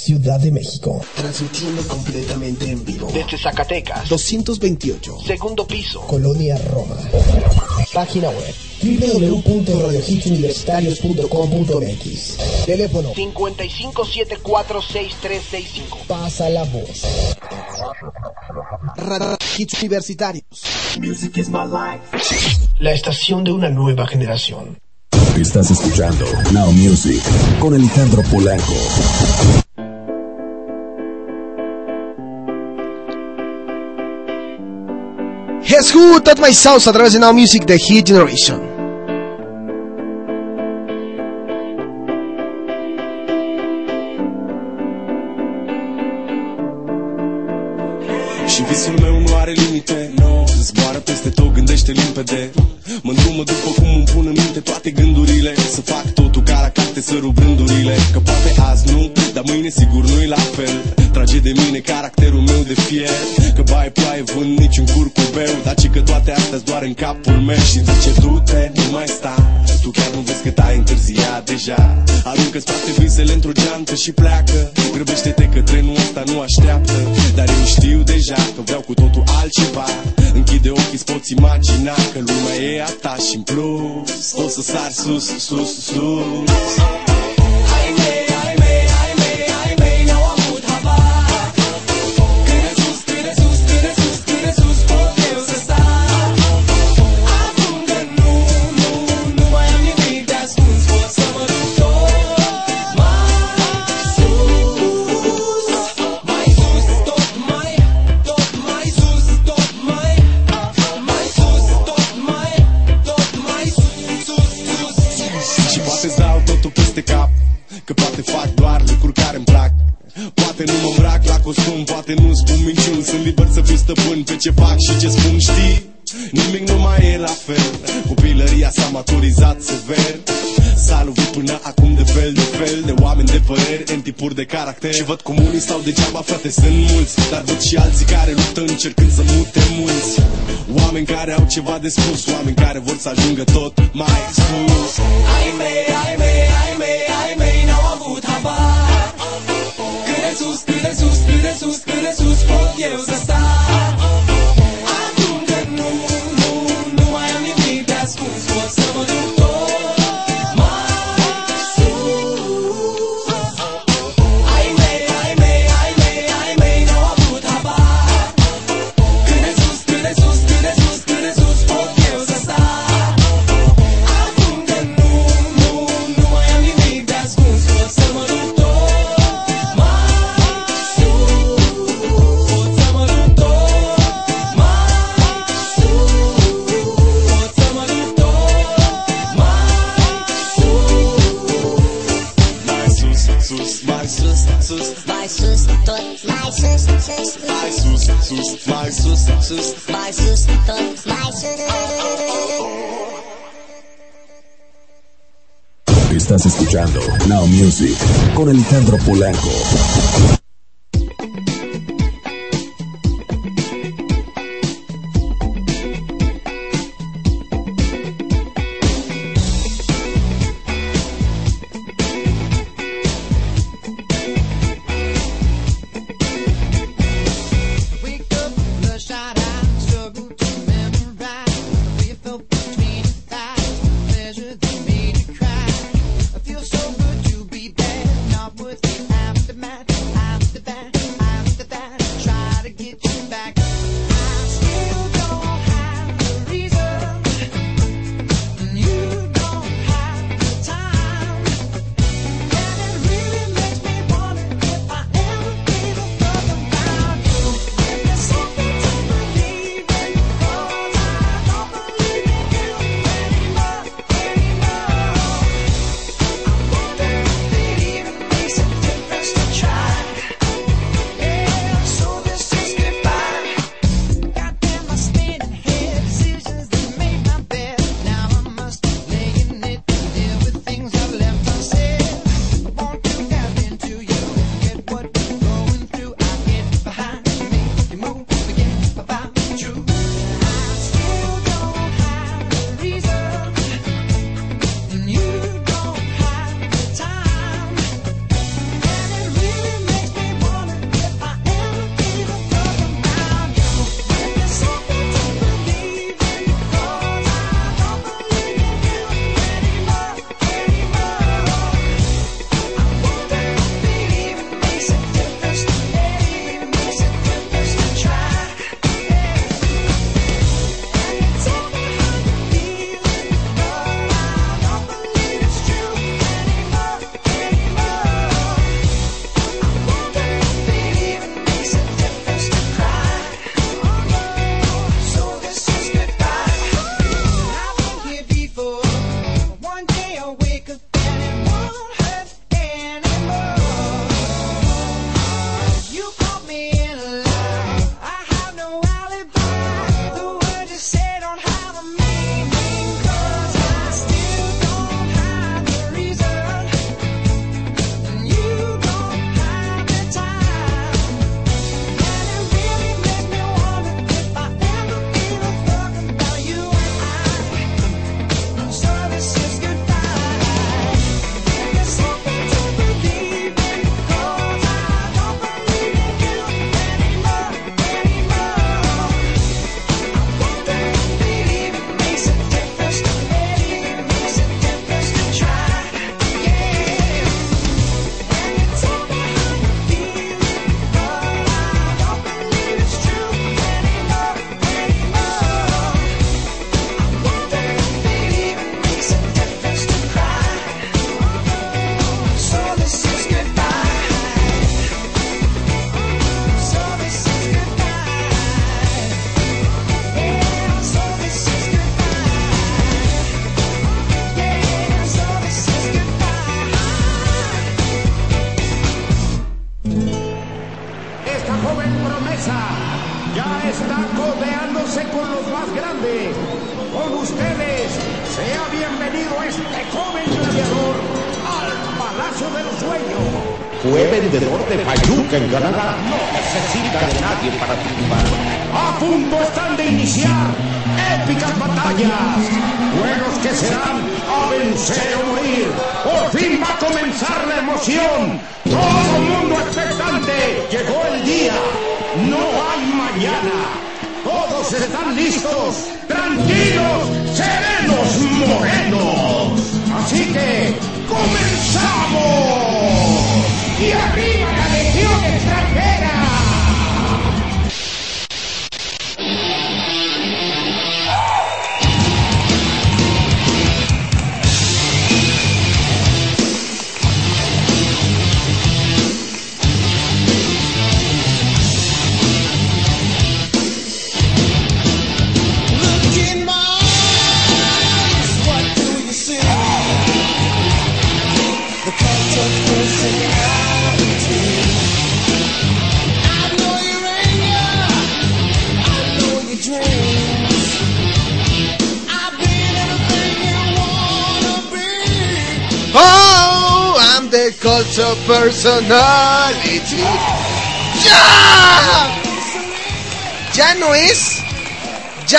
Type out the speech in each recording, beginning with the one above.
Ciudad de México. Transmitiendo completamente en vivo. Desde Zacatecas. 228. Segundo piso. Colonia Roma. Página web www.radiohitsuniversitarios.com.mx Teléfono 55746365. Pasa la voz. Radio Hits Universitarios. Music is my life. La estación de una nueva generación. Estás escuchando Now Music con Alejandro Polanco. Guess Who Taught My Sounds a través de Now Music de Hit Generation. Și visul meu nu are limite no. Zboară peste tot, gândește limpede. Mă îndrumă după cum îmi pun în minte toate gândurile. Să fac totul ca la carte să rup rândurile Că poate azi nu, dar mâine sigur nu-i la fel. Trage de mine caracterul meu de fier Că bai ploaie vând niciun curcubeu. Dar ci că toate astea doar în capul meu. Și zice du-te, nu mai sta Tu chiar nu vezi că te-ai întârziat deja. Aruncă-ți toate visele într-o geantă și pleacă. Grăbește-te că trenul ăsta nu așteaptă Dar eu știu deja că vreau cu totul altceva. Închide ochii, îți poți imagina că lumea e a ta și în plus. O să sar sus, sus, sus costum, poate nu spun minciuni Sunt liber să fiu stăpân pe ce fac și ce spun, știi? Nimic nu mai e la fel. Copilăria s-a maturizat sever. S-a lovit până acum de fel de fel De oameni de păreri, în tipuri de caracter. Și văd cum unii stau degeaba, frate, sunt mulți. Dar văd și alții care luptă încercând să mute mulți. Oameni care au ceva de spus Oameni care vor să ajungă tot mai sus Ai mei, ai mei, ai mei, ai mei N-au avut habar Cât de sus, cât de sus, cât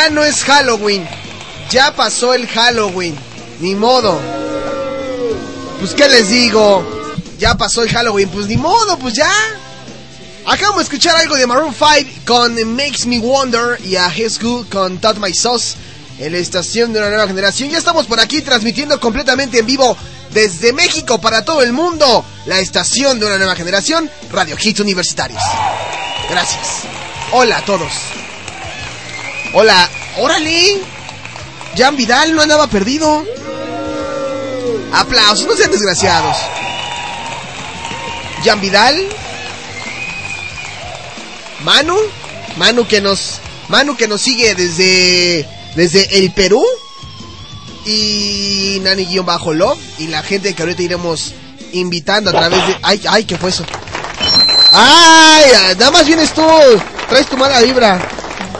Ya no es Halloween. Ya pasó el Halloween. Ni modo. Pues qué les digo. Ya pasó el Halloween. Pues ni modo, pues ya. Acabamos de escuchar algo de Maroon 5 con Makes Me Wonder y a His Good con Touch My Sauce en la estación de una nueva generación. Ya estamos por aquí transmitiendo completamente en vivo desde México para todo el mundo. La estación de una nueva generación, Radio Hits Universitarios. Gracias. Hola a todos. Hola, órale. Jan Vidal no andaba perdido. Aplausos, no sean desgraciados. Jan Vidal. Manu, Manu que nos Manu que nos sigue desde desde el Perú y Nani guion bajo Love y la gente que ahorita iremos invitando a través de ay ay qué fue eso ay nada más vienes tú traes tu mala vibra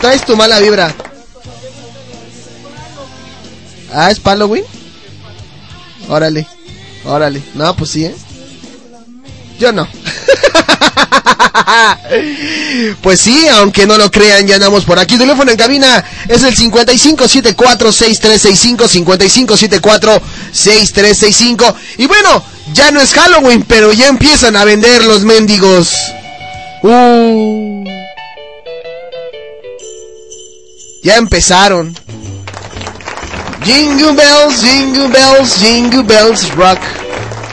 traes tu mala vibra ah es Halloween órale órale no pues sí eh yo no Pues sí, aunque no lo crean, ya andamos por aquí. Teléfono en cabina es el 5574-6365, 5574-6365. Y bueno, ya no es Halloween, pero ya empiezan a vender los mendigos. Uh. Ya empezaron. Jingle bells, jingle bells, jingle bells rock.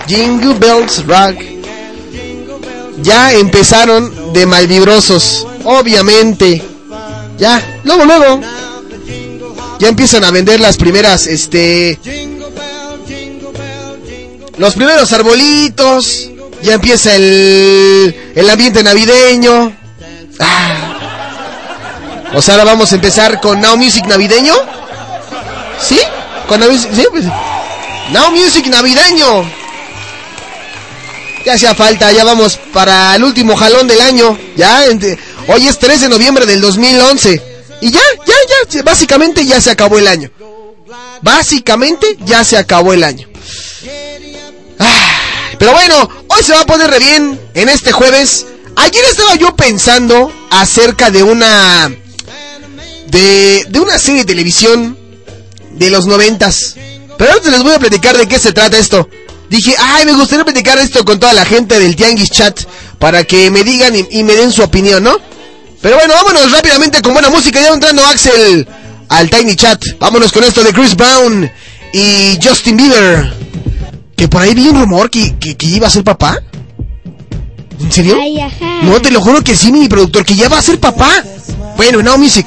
Jingle bells rock. Ya empezaron de malvibrosos, obviamente. Ya, luego, luego. Ya empiezan a vender las primeras, este... Los primeros arbolitos. Ya empieza el, el ambiente navideño. Ah. O sea, ahora vamos a empezar con Now Music navideño. ¿Sí? Con Now Music, sí, pues. Now Music navideño. Ya hacía falta, ya vamos para el último jalón del año. Ya, hoy es 3 de noviembre del 2011. Y ya, ya, ya, básicamente ya se acabó el año. Básicamente ya se acabó el año. Pero bueno, hoy se va a poner re bien en este jueves. Ayer estaba yo pensando acerca de una... De, de una serie de televisión de los noventas. Pero antes les voy a platicar de qué se trata esto. Dije, ay, me gustaría platicar esto con toda la gente del Tianguis Chat para que me digan y, y, me den su opinión, ¿no? Pero bueno, vámonos rápidamente con buena música. Ya entrando Axel al Tiny Chat. Vámonos con esto de Chris Brown y Justin Bieber. Que por ahí vi un rumor que, que, que iba a ser papá. ¿En serio? Ay. No, te lo juro que sí, mi productor, que ya va a ser papá. Bueno, Now Music.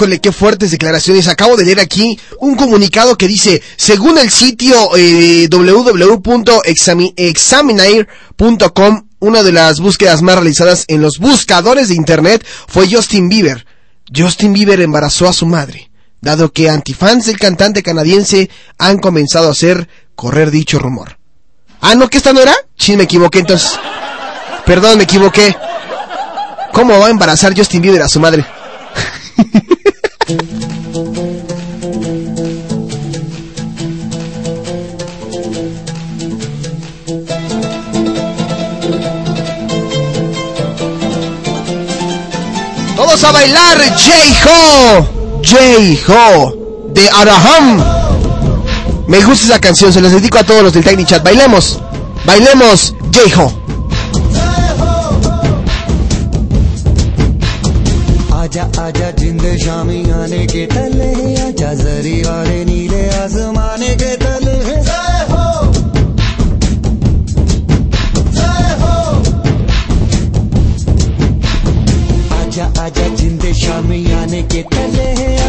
Híjole, qué fuertes declaraciones. Acabo de leer aquí un comunicado que dice, según el sitio eh, www.examiner.com, una de las búsquedas más realizadas en los buscadores de Internet fue Justin Bieber. Justin Bieber embarazó a su madre, dado que antifans del cantante canadiense han comenzado a hacer correr dicho rumor. Ah, ¿no que esta no era? Sí, me equivoqué entonces. Perdón, me equivoqué. ¿Cómo va a embarazar Justin Bieber a su madre? Todos a bailar J-Ho. J-Ho. De Araham. Me gusta esa canción, se las dedico a todos los del Tiny Chat. Bailemos. Bailemos J-Ho. आजा आजा, जिंद शामी आने के तले आजा, जरी वाले नीले आसमाने के तले हो। आजा आजा, जिंद शामी आने के तले आजा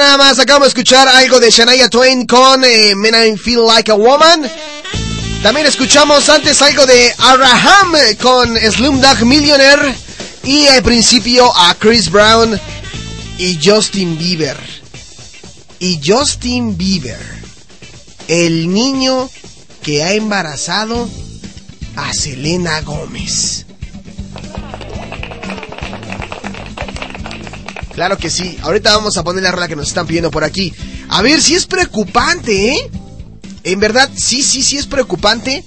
nada más acabamos de escuchar algo de Shania Twain con eh, Men I Feel Like a Woman. También escuchamos antes algo de Araham con Slumdog Millionaire. Y al principio a Chris Brown y Justin Bieber. Y Justin Bieber, el niño que ha embarazado a Selena Gómez. Claro que sí. Ahorita vamos a poner la rola que nos están pidiendo por aquí. A ver, si sí es preocupante, ¿eh? En verdad, sí, sí, sí es preocupante.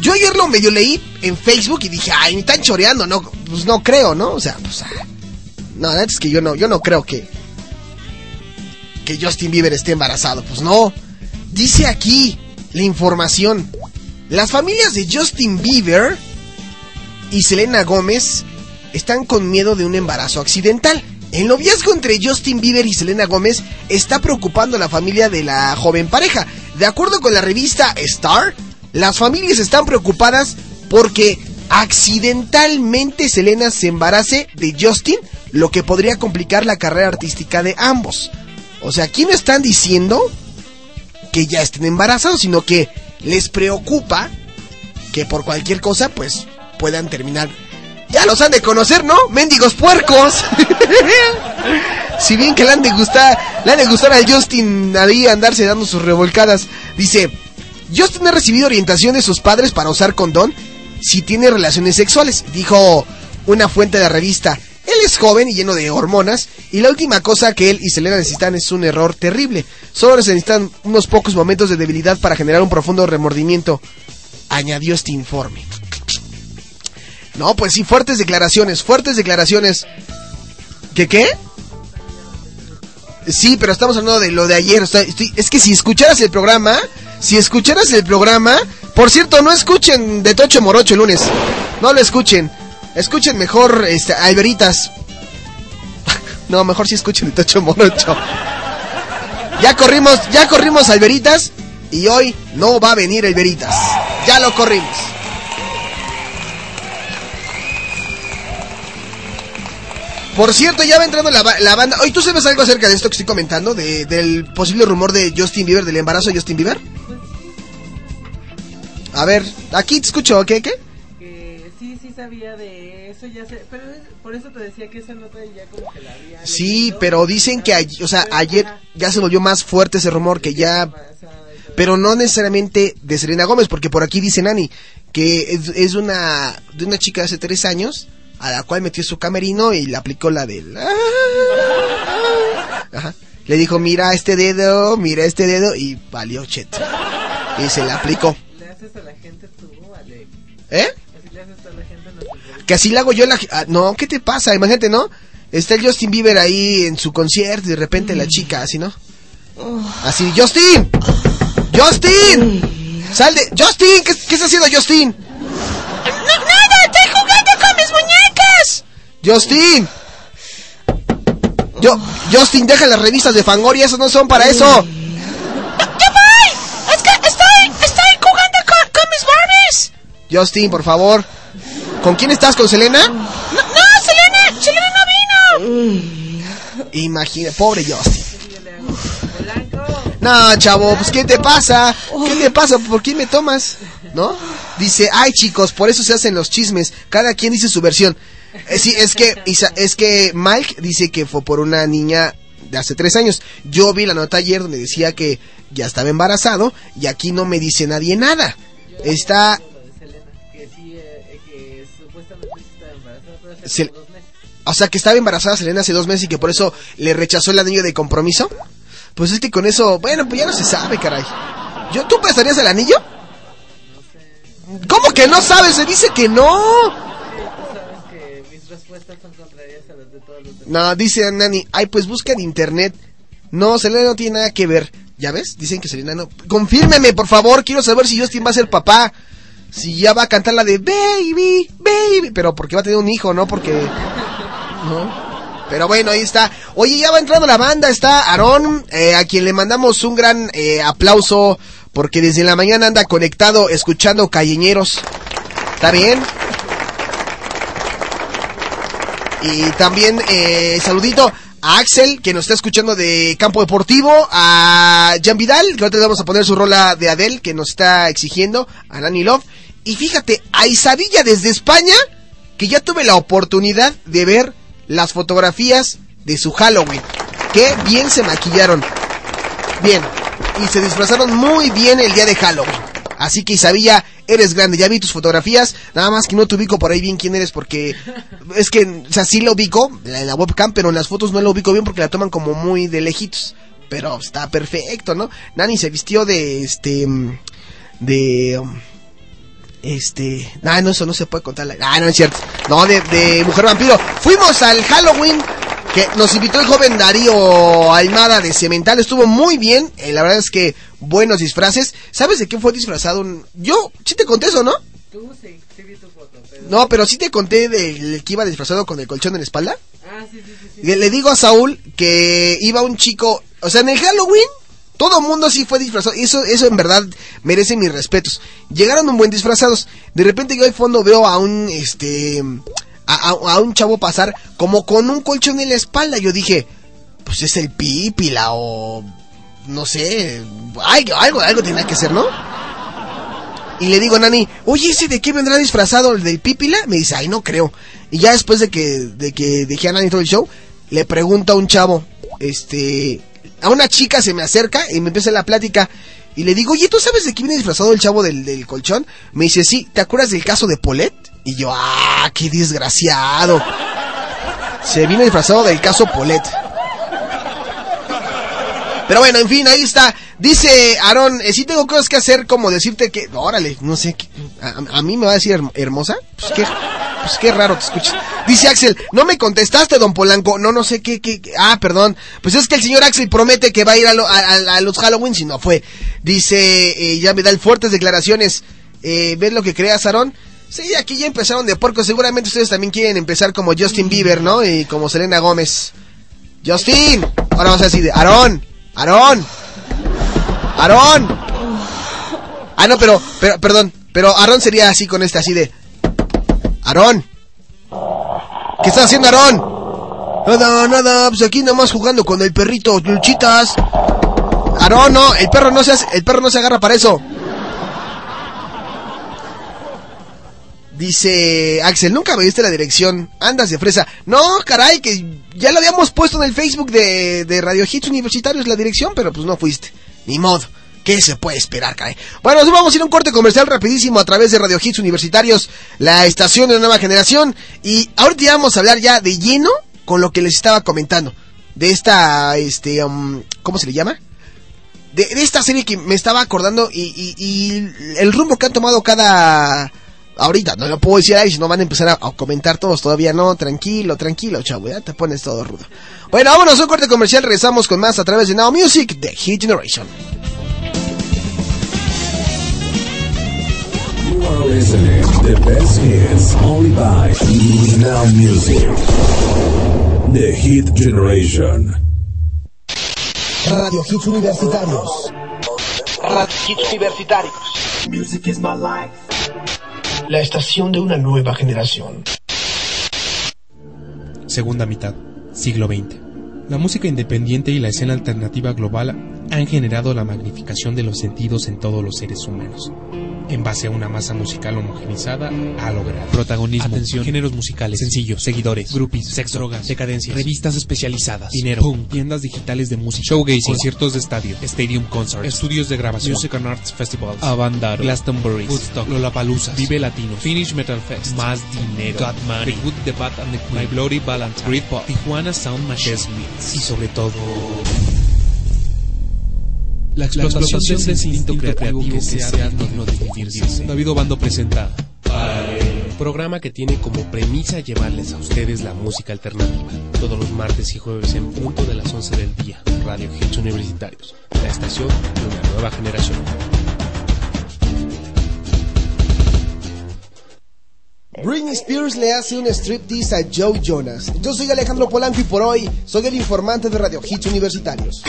Yo ayer lo medio leí en Facebook y dije, ay, me están choreando, no, pues no creo, ¿no? O sea, pues. Ah, no, la es que yo no, yo no creo que. Que Justin Bieber esté embarazado. Pues no. Dice aquí la información. Las familias de Justin Bieber y Selena Gómez están con miedo de un embarazo accidental. El noviazgo entre Justin Bieber y Selena Gómez está preocupando a la familia de la joven pareja. De acuerdo con la revista Star, las familias están preocupadas porque accidentalmente Selena se embarace de Justin, lo que podría complicar la carrera artística de ambos. O sea, aquí no están diciendo que ya estén embarazados, sino que les preocupa que por cualquier cosa pues puedan terminar ya los han de conocer, ¿no? Mendigos puercos. si bien que le han de gustar, le han de gustar Justin ahí andarse dando sus revolcadas. Dice, Justin ha recibido orientación de sus padres para usar condón si tiene relaciones sexuales, dijo una fuente de la revista. Él es joven y lleno de hormonas y la última cosa que él y Selena necesitan es un error terrible. Solo necesitan unos pocos momentos de debilidad para generar un profundo remordimiento, añadió este informe. No, pues sí, fuertes declaraciones, fuertes declaraciones. ¿Qué qué? Sí, pero estamos hablando de lo de ayer. estoy- es que si escucharas el programa, si escucharas el programa, por cierto, no escuchen de Tocho Morocho el lunes. No lo escuchen. Escuchen mejor este, a no, mejor sí escuchen de Tocho Morocho. Ya corrimos, ya corrimos Alberitas y hoy no va a venir Alberitas. Ya lo corrimos. Por cierto, ya va entrando la, la banda. Oye, ¿tú sabes algo acerca de esto que estoy comentando? De- del posible rumor de Justin Bieber, del embarazo de Justin Bieber. A ver, aquí te escucho, ¿qué? ¿Qué? Que sí, sí sabía de eso, ya sé. Pero es- por eso te decía que esa nota ya como que la había. Sí, pero dicen que, ay- o sea, ayer ya se volvió más fuerte ese rumor que ya... Pero no necesariamente de Selena Gómez, porque por aquí dice Nani que es, es una de una chica de hace tres años a la cual metió su camerino y le aplicó la del... Ajá. Le dijo, mira este dedo, mira este dedo y valió cheto. Y se la aplicó. Le haces a la gente tú, Alex. ¿Eh? Así le haces a la gente en las entrevistas. Que así le hago yo la... ah, no, ¿qué te pasa? Imagínate, ¿no? Está el Justin Bieber ahí en su concierto y de repente la chica así, ¿no? Así, Justin. Justin. Sal de... Justin, ¿qué, qué está haciendo Justin? ¡Nada! ¡Estoy jugando con mis muñecas! Justin. Yo, Justin, deja las revistas de Fangoria, esas no son para eso. ¡Ya voy! ¡Es que estoy, estoy jugando con, con mis Barbies! Justin, por favor. ¿Con quién estás? ¿Con Selena? ¡No, no Selena! ¡Selena no vino! Imagina, pobre Justin. No, chavo, pues ¿qué te pasa? ¿Qué te pasa? ¿Por qué me tomas? ¿No? Dice, ay chicos, por eso se hacen los chismes. Cada quien dice su versión. Eh, sí, es que, Isa- es que Mike dice que fue por una niña de hace tres años. Yo vi la nota ayer donde decía que ya estaba embarazado y aquí no me dice nadie nada. Está, eh, Se- meses. o sea, que estaba embarazada Selena hace dos meses y que por eso le rechazó el anillo de compromiso. Pues es que con eso, bueno, pues ya no se sabe, caray. ¿Yo, ¿Tú prestarías el anillo? ¿Cómo que no sabes? Se dice que no. No, dice Nani, ay, pues busca en internet. No, Selena no tiene nada que ver. ¿Ya ves? Dicen que Selena no. Confírmeme, por favor. Quiero saber si Justin va a ser papá. Si ya va a cantar la de Baby, Baby. Pero porque va a tener un hijo, ¿no? Porque. ¿No? Pero bueno, ahí está. Oye, ya va entrando la banda. Está Aarón, eh, a quien le mandamos un gran eh, aplauso. Porque desde la mañana anda conectado escuchando Calleñeros. ¿Está bien? Y también eh, saludito a Axel, que nos está escuchando de Campo Deportivo, a Jan Vidal, que ahorita le vamos a poner su rola de Adele, que nos está exigiendo, a Nani Love. Y fíjate, a Isabilla desde España, que ya tuve la oportunidad de ver las fotografías de su Halloween. Qué bien se maquillaron. Bien. Y se disfrazaron muy bien el día de Halloween. Así que Isabilla, eres grande. Ya vi tus fotografías. Nada más que no te ubico por ahí bien quién eres porque es que, o sea, sí lo ubico en la webcam, pero en las fotos no lo ubico bien porque la toman como muy de lejitos. Pero está perfecto, ¿no? Nani se vistió de este de este, nah, no, eso no se puede contar. la- Ah, no es cierto. No, de, de Mujer Vampiro. Fuimos al Halloween que nos invitó el joven Darío Almada de Cemental. Estuvo muy bien. eh, la verdad es que buenos disfraces. ¿Sabes de qué fue disfrazado? un- Yo, sí te conté eso, ¿no? Tú sí, sí vi tu foto, pero... No, pero sí te conté del que iba disfrazado con el colchón en la espalda. Ah, sí, sí, sí. sí. Le, le digo a Saúl que iba un chico, o sea, en el Halloween Todo el mundo así fue disfrazado. Eso, eso en verdad merece mis respetos. Llegaron un buen disfrazados. De repente yo al fondo veo a un, este, a, a- un chavo pasar como con un colchón en la espalda. Yo dije, pues es el pípila o no sé, algo, algo tenía que ser, ¿no? Y le digo a Nani, oye, ¿ese de qué vendrá disfrazado? ¿El del pípila? Me dice, ay, no creo. Y ya después de que, de que dejé a Nani todo el show, le pregunto a un chavo, este, a una chica se me acerca y me empieza la plática. Y le digo, oye, ¿tú sabes de qué viene disfrazado el chavo del, del colchón? Me dice, sí, ¿te acuerdas del caso de Polet? Y yo, ah, qué desgraciado. Se viene disfrazado del caso Polet. Pero bueno, en fin, ahí está. Dice Aarón, eh, sí tengo cosas que hacer como decirte que... Órale, no sé, ¿qué- a, a mí me va a decir herm- hermosa. Pues qué, pues qué raro te escuchas. Dice Axel, no me contestaste, don Polanco. No, no sé qué, qué... Ah, perdón. Pues es que el señor Axel promete que va a ir a los Halloween si no fue. Dice, eh, ya me dan fuertes declaraciones. Eh, ¿Ves lo que creas, Aarón? Sí, aquí ya empezaron de porco. Seguramente ustedes también quieren empezar como Justin Bieber, ¿no? Y como Selena Gómez. Justin. Ahora vamos a decir de Aarón. Aarón. Aarón. Ah, no, pero, pero, perdón. Pero Aarón sería así con este, así de. Aarón. ¿Qué estás haciendo, Aarón? Nada, nada, pues aquí nomás jugando con el perrito, luchitas. Aarón, no, el perro no se hace- el perro no se agarra para eso. Dice Axel, nunca me diste la dirección. Andas de fresa. No, caray, que ya lo habíamos puesto en el Facebook de, de Radio Hits Universitarios la dirección, pero pues no fuiste. Ni modo. ¿Qué se puede esperar, caray? Bueno, nos vamos a ir a un corte comercial rapidísimo a través de Radio Hits Universitarios, la estación de la nueva generación. Y ahorita vamos a hablar ya de lleno con lo que les estaba comentando. De esta, este, um, ¿cómo se le llama? de, de esta serie que me estaba acordando y, y- y el rumbo que han tomado cada... Ahorita, no lo puedo decir ahí, si no van a empezar a, a comentar todos, todavía no, tranquilo, tranquilo, chavo, ya te pones todo rudo. Bueno, vámonos a un corte comercial, regresamos con más a través de Now Music de Hit Generation. You are listening to the best hits only by Now Music. The Hit Generation. Radio Hits Universitarios. Radio Hits Universitarios. Music is my life. La estación de una nueva generación. Segunda mitad, siglo XX. La música independiente y la escena alternativa global han generado la magnificación de los sentidos en todos los seres humanos. En base a una masa musical homogenizada, ha logrado protagonismo, atención, géneros musicales, sencillos, seguidores, groupies, sexo, drogas, decadencias, revistas especializadas, dinero, pum, tiendas digitales de música, showgazing, conciertos de estadio, stadium concerts, estudios de grabación, music and arts festivals, Avandaro, Glastonbury, Woodstock, Lollapalooza, Vive Latino, Finish Metal Fest, Más Dinero, Got Money, The Good, The Bad and The Queen, My Bloody Valentine, Britpop, Tijuana Sound Machine, y sobre todo... La explotación, del instinto creativo que sea digno de vivirse. David Obando presenta programa que tiene como premisa llevarles a ustedes la música alternativa. Todos los martes y jueves en punto de las 11 del día. Radio Hits Universitarios. La estación de una nueva generación. Britney Spears le hace un striptease a Joe Jonas. Yo soy Alejandro Polanco y por hoy soy el informante de Radio Hits Universitarios.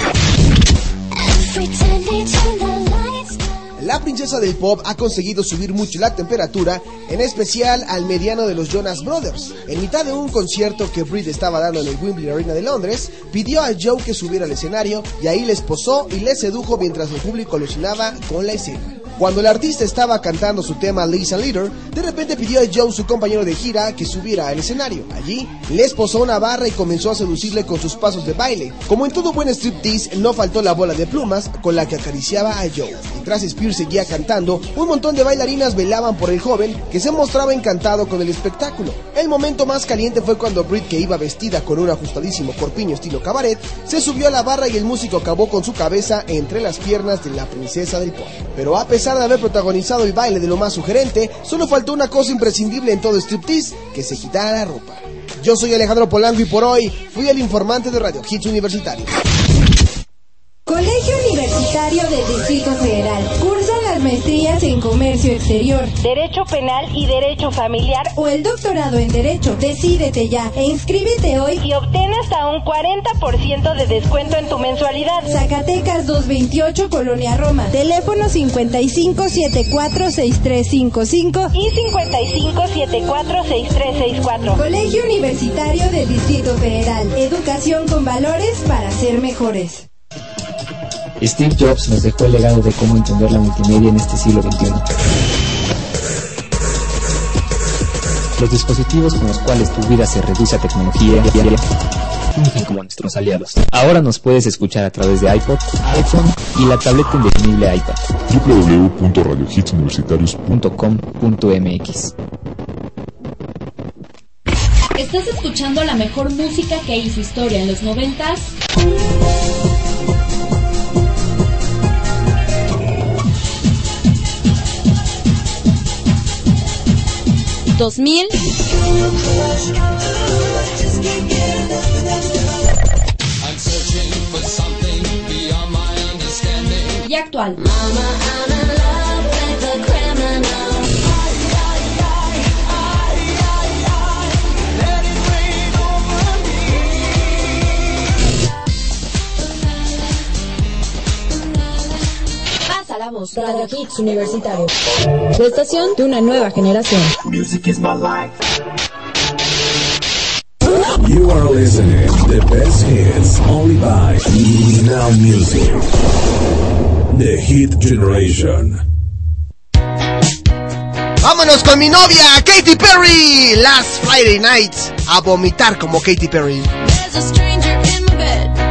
La princesa del pop ha conseguido subir mucho la temperatura, en especial al mediano de los Jonas Brothers. En mitad de un concierto que Brit estaba dando en el Wembley Arena de Londres, pidió a Joe que subiera al escenario y ahí les posó y les sedujo mientras el público alucinaba con la escena. Cuando el artista estaba cantando su tema Lisa Leader, de repente pidió a Joe, su compañero de gira, que subiera al escenario. Allí, les posó una barra y comenzó a seducirle con sus pasos de baile. Como en todo buen striptease, no faltó la bola de plumas con la que acariciaba a Joe. Mientras Spears seguía cantando, un montón de bailarinas velaban por el joven que se mostraba encantado con el espectáculo. El momento más caliente fue cuando Brit, que iba vestida con un ajustadísimo corpiño estilo cabaret, se subió a la barra y el músico acabó con su cabeza entre las piernas de la princesa del pop. Pero a pesar de haber protagonizado el baile de lo más sugerente, solo faltó una cosa imprescindible en todo striptease, que se quitara la ropa. Yo soy Alejandro Polanco y por hoy fui el informante de Radio Hits Universitario. Comercio exterior, Derecho penal y derecho familiar o el doctorado en Derecho. Decídete ya e inscríbete hoy y obtén hasta un 40% de descuento en tu mensualidad. Zacatecas 228, Colonia Roma. Teléfono 55746355 y 55746364. Colegio Universitario del Distrito Federal. Educación con valores para ser mejores. Steve Jobs nos dejó el legado de cómo entender la multimedia en este siglo XXI. Los dispositivos con los cuales tu vida se reduce a tecnología fungen como nuestros aliados. Ahora nos puedes escuchar a través de iPod, iPhone y la tableta indefinible iPad. www.radiohitsuniversitarios.com.mx ¿Estás escuchando la mejor música que hizo historia en los noventas? ¿Dos mil? Y actual. Radio Hits Universitario. La estación de una nueva generación. Music is my life. You are listening the best hits only by Now Music. The Hit Generation. Vámonos con mi novia, Katy Perry. Last Friday nights. A vomitar como Katy Perry. There's a stranger in my bed.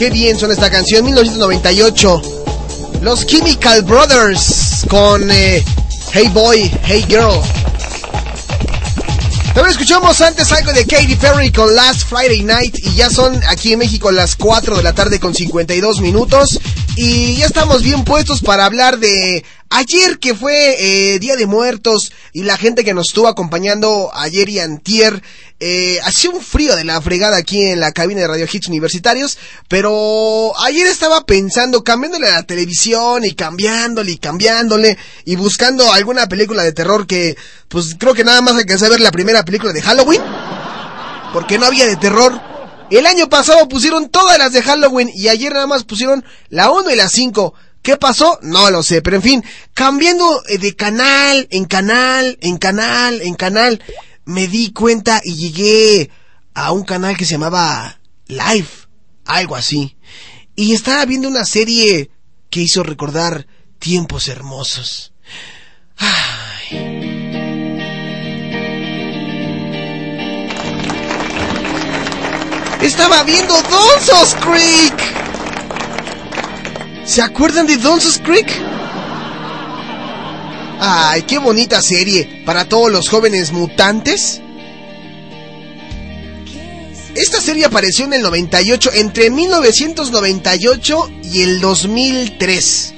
Qué bien suena esta canción. 1998. Los Chemical Brothers con eh, Hey Boy, Hey Girl. También escuchamos antes algo de Katy Perry con Last Friday Night y ya son aquí en México las 4 de la tarde con 52 minutos. y ya estamos bien puestos para hablar de ayer que fue eh, Día de Muertos y la gente que nos estuvo acompañando ayer y antier. Eh, hacía un frío de la fregada aquí en la cabina de Radio Hits Universitarios, pero ayer estaba pensando, cambiándole la televisión y cambiándole y cambiándole y buscando alguna película de terror que, pues creo que nada más alcancé a ver la primera película de Halloween, porque no había de terror. El año pasado pusieron todas las de Halloween y ayer nada más pusieron la 1 y la 5. ¿Qué pasó? No lo sé, pero en fin, cambiando eh, de canal, en canal, en canal, en canal, me di cuenta y llegué a un canal que se llamaba Live, algo así. Y estaba viendo una serie que hizo recordar tiempos hermosos. Estaba viendo Dawson's Creek. ¿Se acuerdan de Dawson's Creek? Ay, qué bonita serie para todos los jóvenes mutantes. Esta serie apareció en el 98, entre 1998 y el 2003,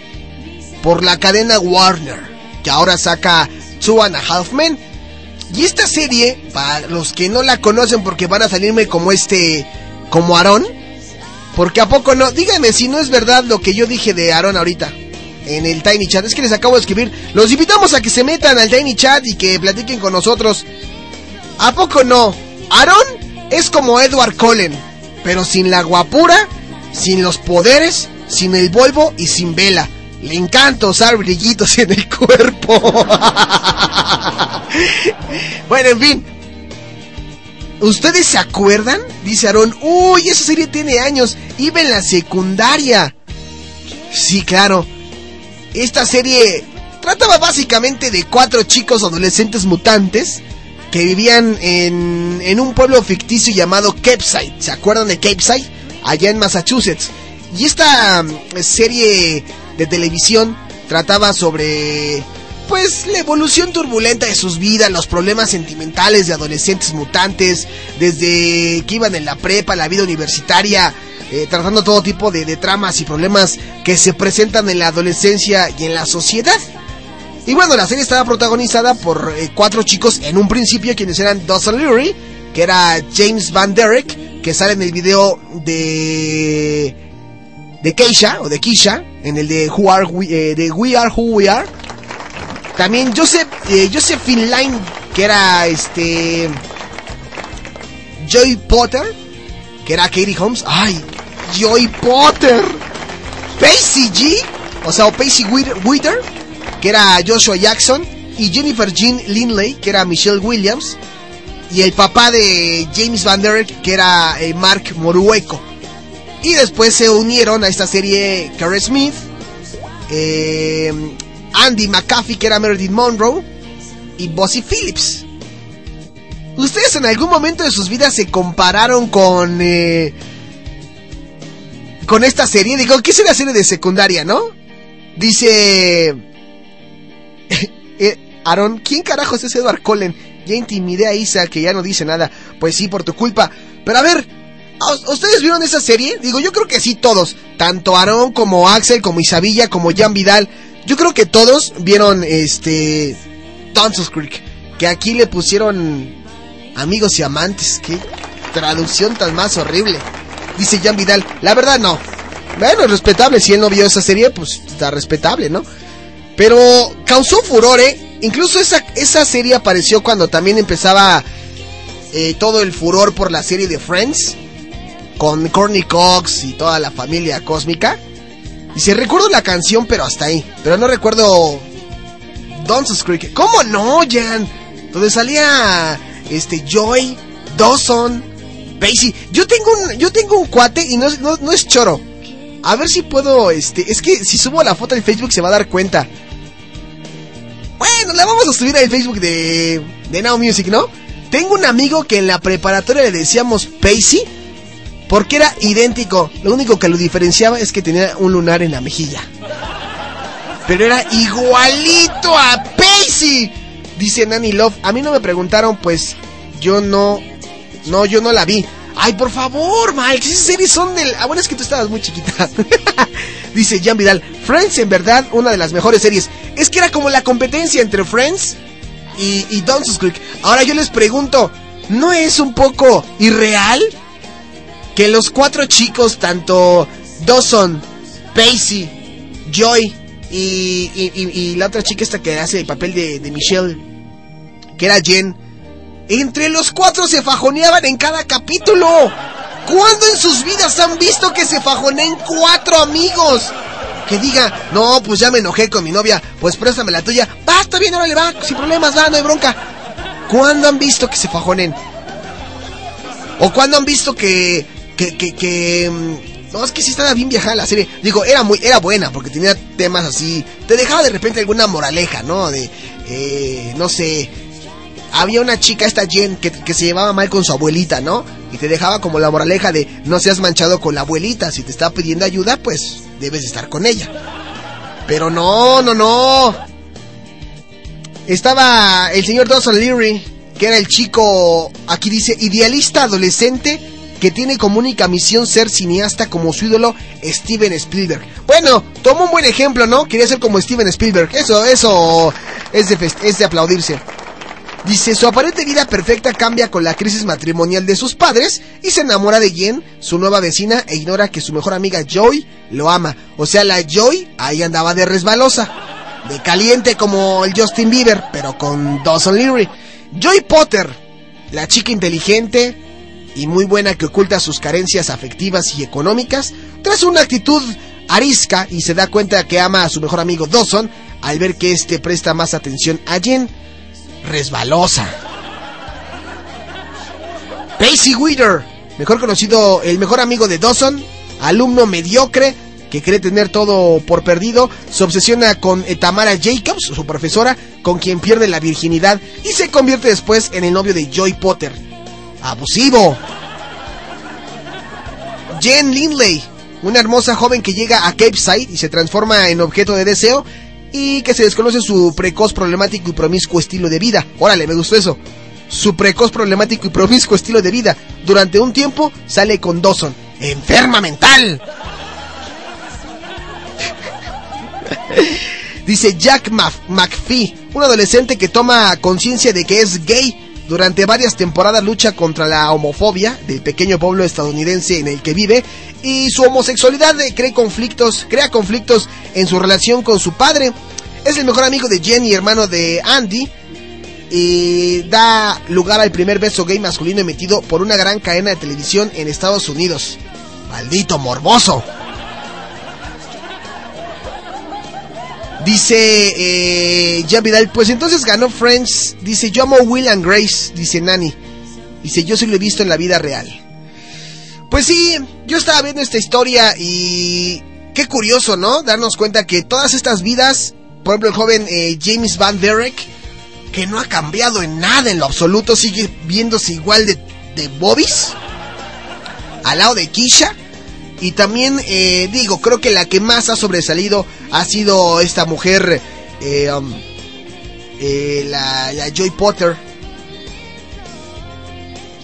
por la cadena Warner, que ahora saca Two and a Half Men. Y esta serie, para los que no la conocen porque van a salirme como este, como Aarón, porque a poco no, díganme si no es verdad lo que yo dije de Aarón ahorita en el Tiny Chat, es que les acabo de escribir, los invitamos a que se metan al Tiny Chat y que platiquen con nosotros. ¿A poco no? Aarón es como Edward Cullen, pero sin la guapura, sin los poderes, sin el Volvo y sin vela. Le encanta usar brillitos en el cuerpo. bueno, en fin. ¿Ustedes se acuerdan? Dice Aarón. Uy, esa serie tiene años. Iba en la secundaria. Sí, claro. Esta serie trataba básicamente de cuatro chicos adolescentes mutantes que vivían en, en un pueblo ficticio llamado Capeside. ¿Se acuerdan de Capeside? Allá en Massachusetts. Y esta mm, serie de televisión trataba sobre pues la evolución turbulenta de sus vidas, los problemas sentimentales de adolescentes mutantes, desde que iban en la prepa, la vida universitaria, eh, tratando todo tipo de, de, tramas y problemas que se presentan en la adolescencia y en la sociedad. Y bueno, la serie estaba protagonizada por eh, cuatro chicos en un principio, quienes eran Dawson Leary, que era James Van Derek, que sale en el video de de Keisha o de Kisha en el de Who Are We, eh, de We Are Who We Are. También Joseph eh, Josephine Line que era este Joy Potter que era Katie Holmes. Ay, Joy Potter. Pacey G, o sea, o Pacey Witter, que era Joshua Jackson y Jennifer Jean Linley, que era Michelle Williams y el papá de James Van Der Eyck, que era eh, Mark Morueco. Y después se unieron a esta serie Carrie Smith, eh, Andy McAfee, que era Meredith Monroe, y Bossy Phillips. ¿Ustedes en algún momento de sus vidas se compararon con... Eh, con esta serie? Digo, ¿qué es una serie de secundaria, no? Dice... eh, Aaron, ¿quién carajos es Edward Cullen? Ya intimidé a Isa, que ya no dice nada. Pues sí, por tu culpa. Pero a ver, ¿Ustedes vieron esa serie? Digo, yo creo que sí todos. Tanto Aaron como Axel, como Isabilla, como Jan Vidal. Yo creo que todos vieron este... Dawson's Creek. Que aquí le pusieron amigos y amantes. Qué traducción tan más horrible. Dice Jan Vidal. La verdad no. Bueno, es respetable. Si él no vio esa serie, pues está respetable, ¿no? Pero causó furor, ¿eh? Incluso esa, esa serie apareció cuando también empezaba eh, todo el furor por la serie de Friends con Courtney Cox y toda la familia cósmica. Dice, recuerdo la canción, pero hasta ahí. Pero no recuerdo Dawson's Creek. ¿Cómo no, Jan? Donde salía este Joy, Dawson, Pacey. Yo tengo un, yo tengo un cuate y no, no, no es choro. A ver si puedo, este, es que si subo la foto en Facebook se va a dar cuenta. La vamos a subir al Facebook de, de Now Music, ¿no? Tengo un amigo que en la preparatoria le decíamos Pacey porque era idéntico. Lo único que lo diferenciaba es que tenía un lunar en la mejilla. Pero era igualito a Pacey. Dice Nanny Love. A mí no me preguntaron, pues yo no. No, yo no la vi. Ay, por favor, Mike, esas series son del... Ah, bueno, es que tú estabas muy chiquita. Dice Jan Vidal, Friends en verdad una de las mejores series. Es que era como la competencia entre Friends y, y Dawson's Creek. Ahora yo les pregunto, ¿no es un poco irreal que los cuatro chicos, tanto Dawson, Pacey, Joy y, y- la otra chica esta que hace el papel de, de Michelle, que era Jen, entre los cuatro se fajoneaban en cada capítulo? ¿Cuándo en sus vidas han visto que se fajoneen cuatro amigos? Que diga, no, pues ya me enojé con mi novia, pues préstame la tuya. Va, está bien, órale, va, sin problemas, va, no hay bronca. ¿Cuándo han visto que se fajonen? ¿O cuándo han visto que, que, que, que, mm, no, es que sí estaba bien viajada la serie. Digo, era muy, era buena porque tenía temas así. Te dejaba de repente alguna moraleja, ¿no? De, eh, no sé. Había una chica, esta Jen, que, que se llevaba mal con su abuelita, ¿no? Y te dejaba como la moraleja de no seas manchado con la abuelita. Si te está pidiendo ayuda, pues debes estar con ella. Pero no, no, no. Estaba el señor Dawson Leary, que era el chico, aquí dice, idealista adolescente que tiene como única misión ser cineasta como su ídolo Steven Spielberg. Bueno, tomó un buen ejemplo, ¿no? Quería ser como Steven Spielberg. Eso, eso es de, es de aplaudirse. Dice, su aparente vida perfecta cambia con la crisis matrimonial de sus padres y se enamora de Jen, su nueva vecina, e ignora que su mejor amiga Joy lo ama. O sea, la Joy ahí andaba de resbalosa, de caliente como el Justin Bieber, pero con Dawson Leary. Joy Potter, la chica inteligente y muy buena que oculta sus carencias afectivas y económicas, tras una actitud arisca y se da cuenta que ama a su mejor amigo Dawson al ver que este presta más atención a Jen resbalosa. Pacey Witter, mejor conocido, el mejor amigo de Dawson, alumno mediocre que cree tener todo por perdido, se obsesiona con eh, Tamara Jacobs, su profesora, con quien pierde la virginidad y se convierte después en el novio de Joy Potter. Abusivo. Jen Lindley, una hermosa joven que llega a Cape Side y se transforma en objeto de deseo y que se desconoce su precoz, problemático y promiscuo estilo de vida. Órale, me gustó eso. Su precoz, problemático y promiscuo estilo de vida. Durante un tiempo sale con Dawson. ¡Enferma mental! Dice Jack McPhee, un adolescente que toma conciencia de que es gay. Durante varias temporadas lucha contra la homofobia del pequeño pueblo estadounidense en el que vive y su homosexualidad crea conflictos, crea conflictos en su relación con su padre. Es el mejor amigo de Jenny hermano de Andy y da lugar al primer beso gay masculino emitido por una gran cadena de televisión en Estados Unidos. Maldito morboso. Dice eh, pues entonces ganó Friends. Dice, yo amo Will and Grace, dice Nani. Dice, yo sí lo he visto en la vida real. Pues sí, yo estaba viendo esta historia y qué curioso, ¿no? Darnos cuenta que todas estas vidas, por ejemplo el joven eh, James Van Derek, que no ha cambiado en nada en lo absoluto, sigue viéndose igual de, de bobbies, al lado de Kisha. Y también, eh, digo, creo que la que más ha sobresalido ha sido esta mujer, eh, um, eh, la, la Joy Potter.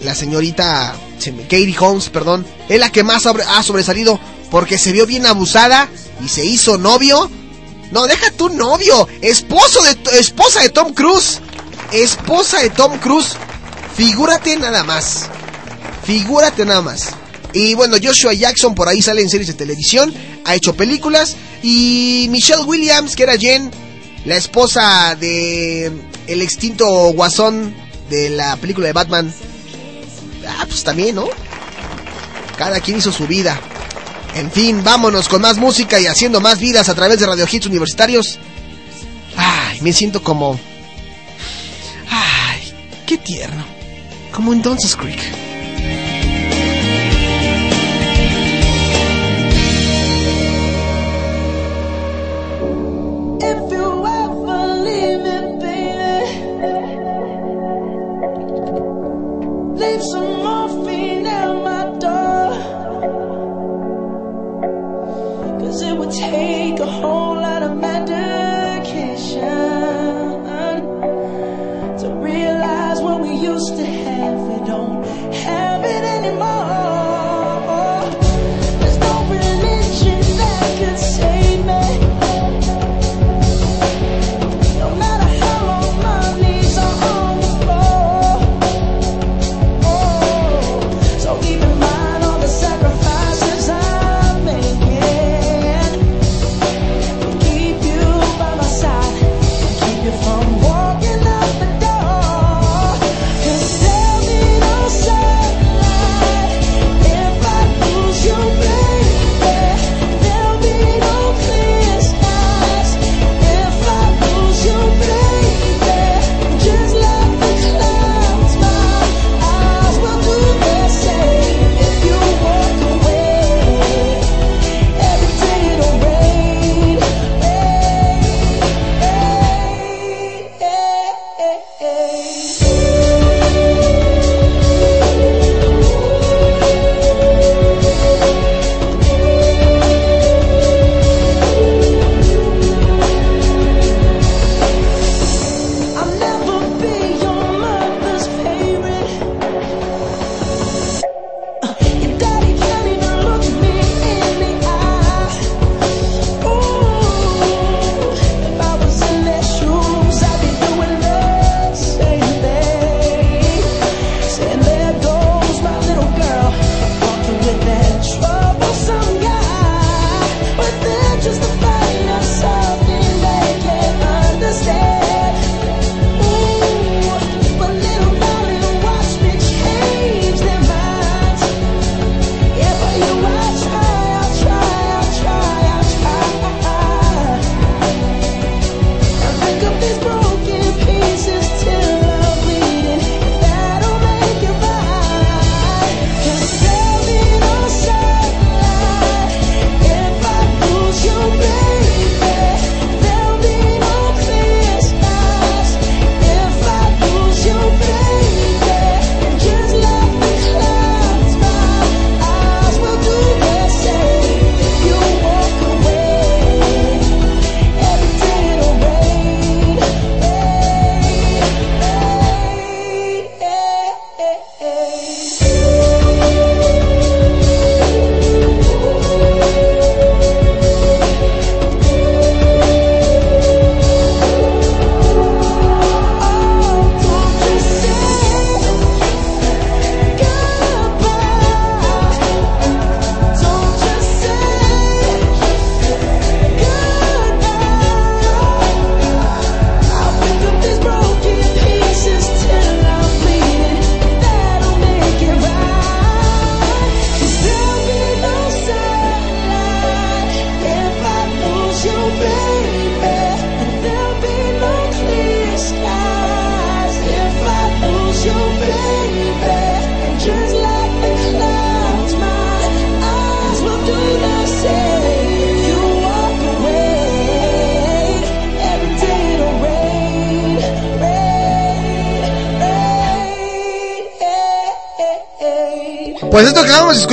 La señorita Katie Holmes, perdón. Es la que más ha sobresalido porque se vio bien abusada y se hizo novio. No, deja tu novio. Esposo de, esposa de Tom Cruise. Esposa de Tom Cruise. Figúrate nada más. Figúrate nada más. Y bueno, Joshua Jackson por ahí sale en series de televisión, ha hecho películas. Y Michelle Williams, que era Jen, la esposa de el extinto guasón de la película de Batman. Ah, pues también, ¿no? Cada quien hizo su vida. En fin, vámonos con más música y haciendo más vidas a través de Radio Hits Universitarios. Ay, me siento como... Ay, qué tierno. Como en Dawson's Creek.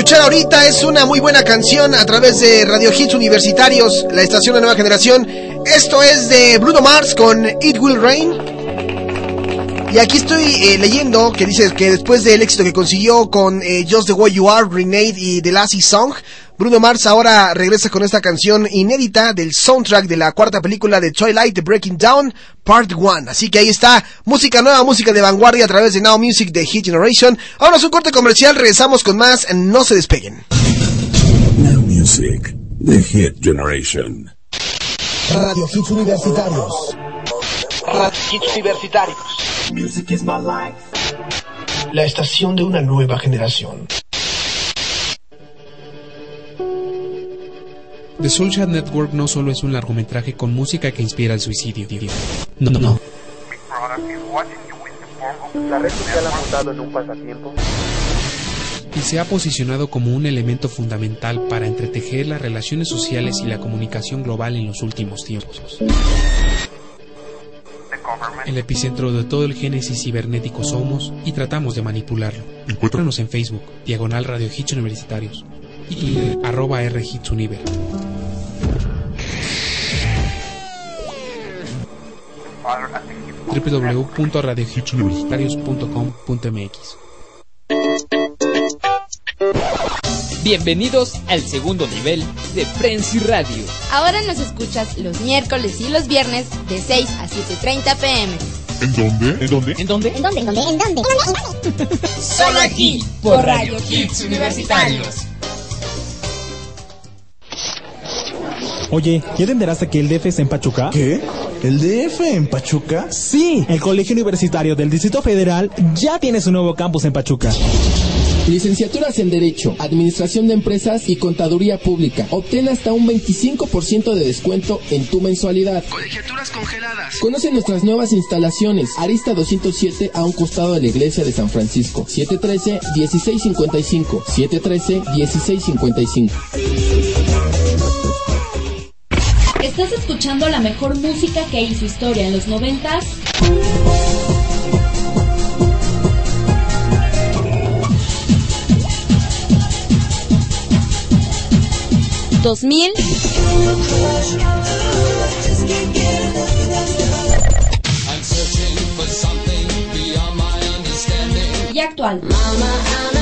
Escuchar ahorita es una muy buena canción a través de Radio Hits Universitarios, la estación de nueva generación. Esto es de Bruno Mars con It Will Rain. Y aquí estoy eh, leyendo que dice que después del éxito que consiguió con eh, Just the Way You Are, Renade y The Lassie Song, Bruno Mars ahora regresa con esta canción inédita del soundtrack de la cuarta película de Twilight, The Breaking Down, Part 1. Así que ahí está, música nueva, música de vanguardia a través de Now Music de Hit Generation. Ahora es un corte comercial, regresamos con más, no se despeguen. Now Music, The Hit Generation. Radio Hits Universitarios. Radio Hits Universitarios. Music is my life. La estación de una nueva generación. The Soulchat Network no solo es un largometraje con música que inspira el suicidio. No, no, no. La red social ha montado en un pasatiempo. Y se ha posicionado como un elemento fundamental para entretejer las relaciones sociales y la comunicación global en los últimos tiempos. El epicentro de todo el génesis cibernético somos y tratamos de manipularlo. Encuéntranos en Facebook, Diagonal Radio Hits Universitarios y Twitter, arroba R Hits Univer. www.radiohitsuniversitarios.com.mx Bienvenidos al segundo nivel de Frenzy Radio. Ahora nos escuchas los miércoles y los viernes de 6 a 7.30 pm. ¿En dónde? ¿En dónde? ¿En dónde? ¿En dónde? ¿En dónde? ¿En dónde? Solo aquí, por Radio Hits Universitarios. Oye, ¿ya te enteraste que el DF es en Pachuca? ¿Qué? ¿El DF en Pachuca? Sí, el Colegio Universitario del Distrito Federal ya tiene su nuevo campus en Pachuca. Licenciaturas en Derecho, Administración de Empresas y Contaduría Pública. Obtén hasta un 25% de descuento en tu mensualidad. Colegiaturas congeladas. Conoce nuestras nuevas instalaciones. Arista 207 a un costado de la iglesia de San Francisco. 713-1655. 713-1655. ¿Estás escuchando la mejor música que hizo historia en los noventas? ¿Dos mil? Y actual. Pasa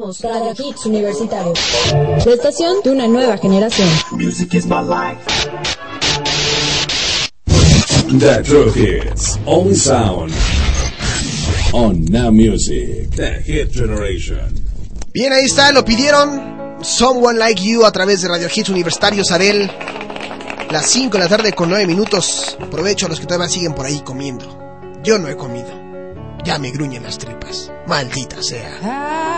Radio Hits Universitario. La estación de una nueva generación. Music is my life. The True Hits, only sound on Now Music, The Hit Generation. Bien, ahí está, lo pidieron. Someone Like You a través de Radio Hits Universitarios Arel. Las 5 de la tarde con 9 minutos. Aprovecho a los que todavía siguen por ahí comiendo. Yo no he comido. Ya me gruñen las tripas. Maldita sea.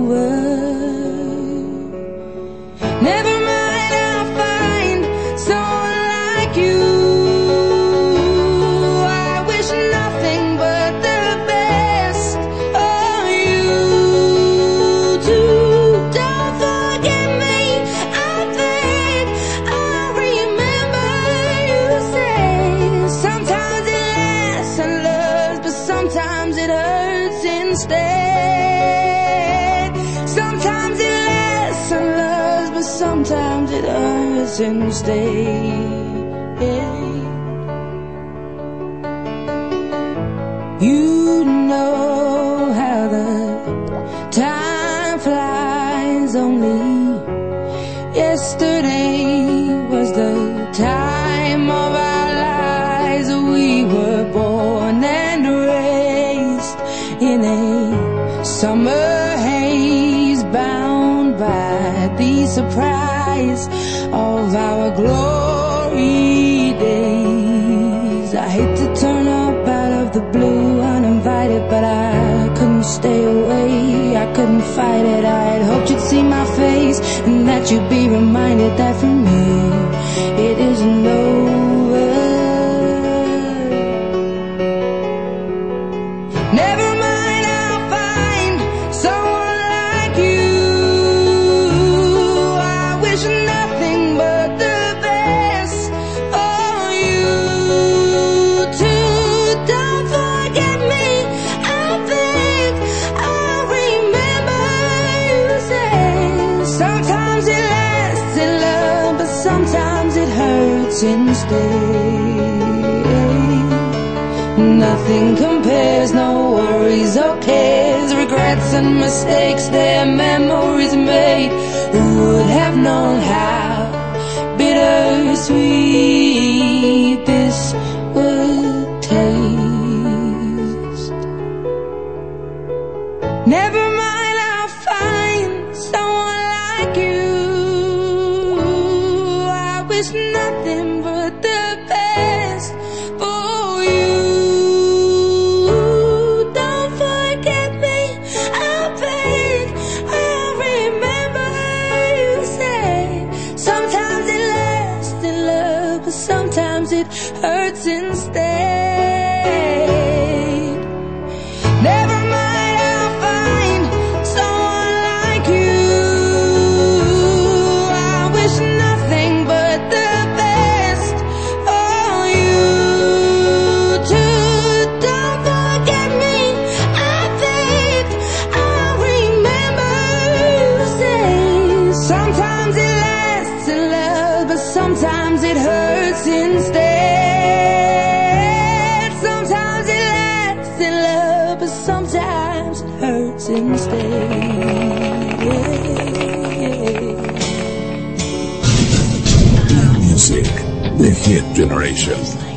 Valentine's Day. to be reminded that for me it and mistakes their memories made. Who would have known how bittersweet? the hit generation.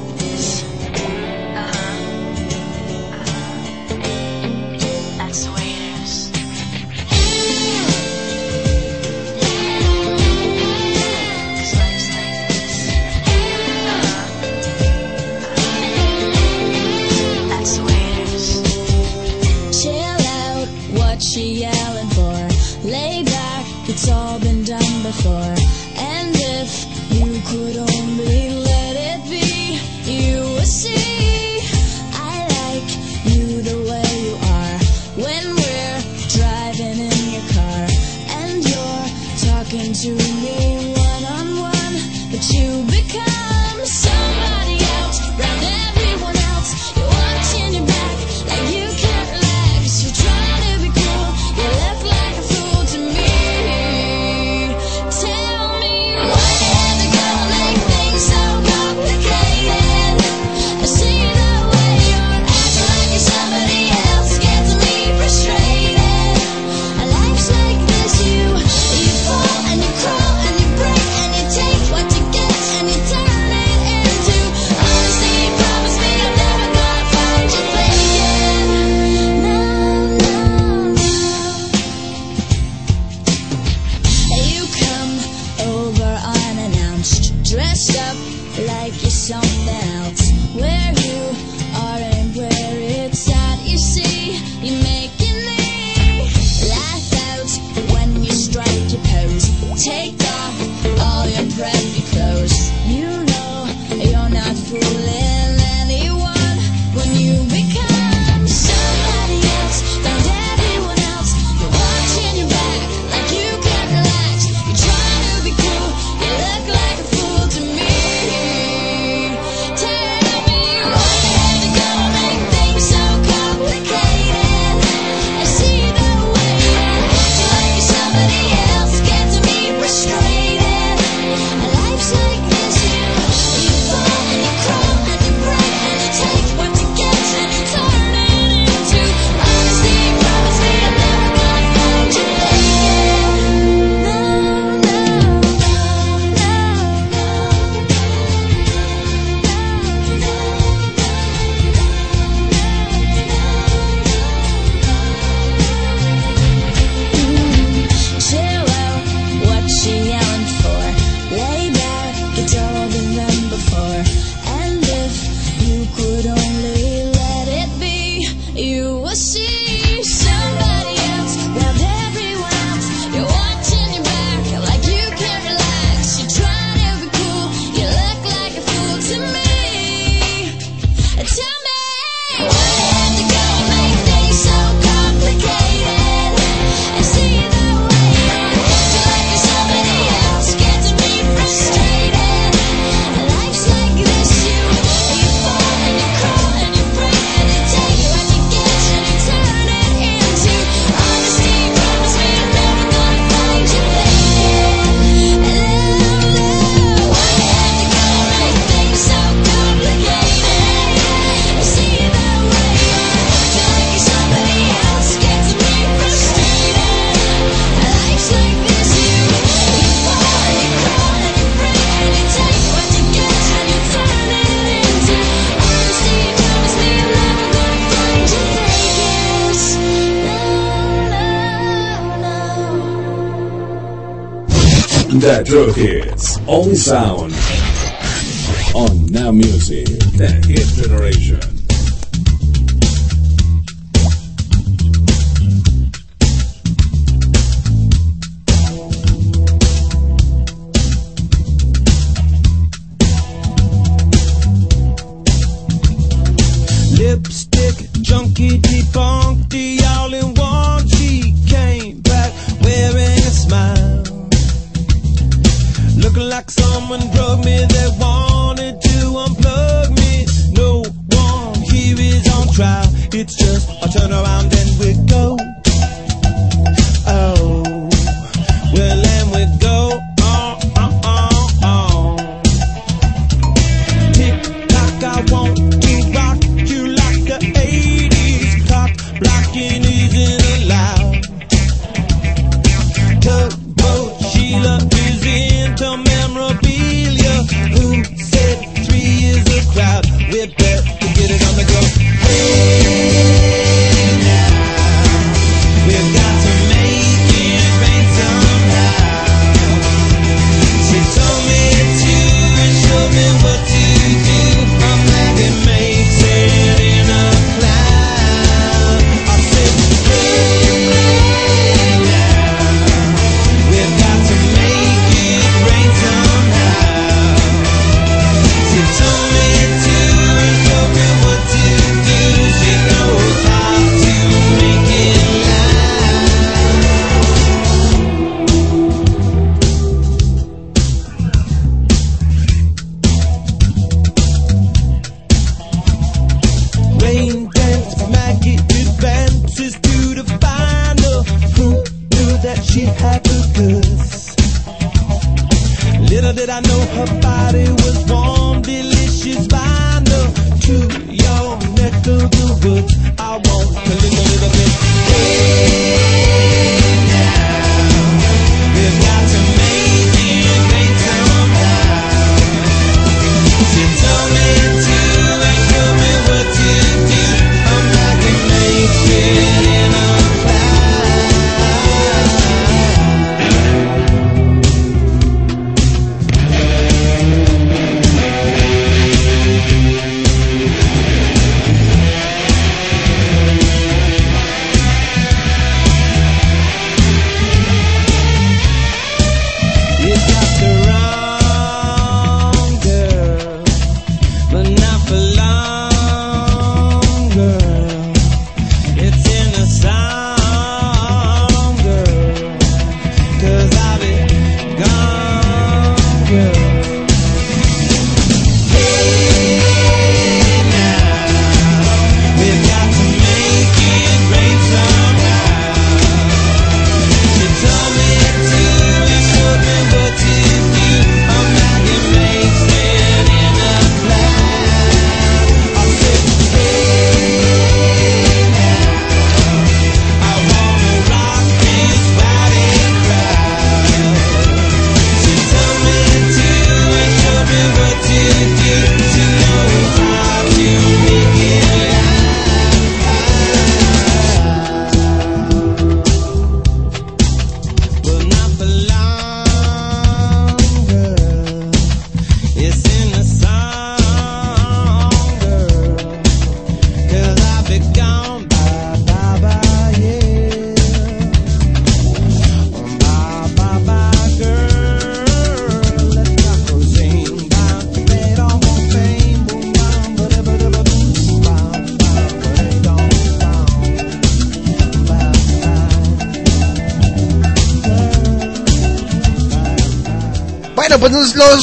That truth is, Only sound on Now Music. The Hit Generation.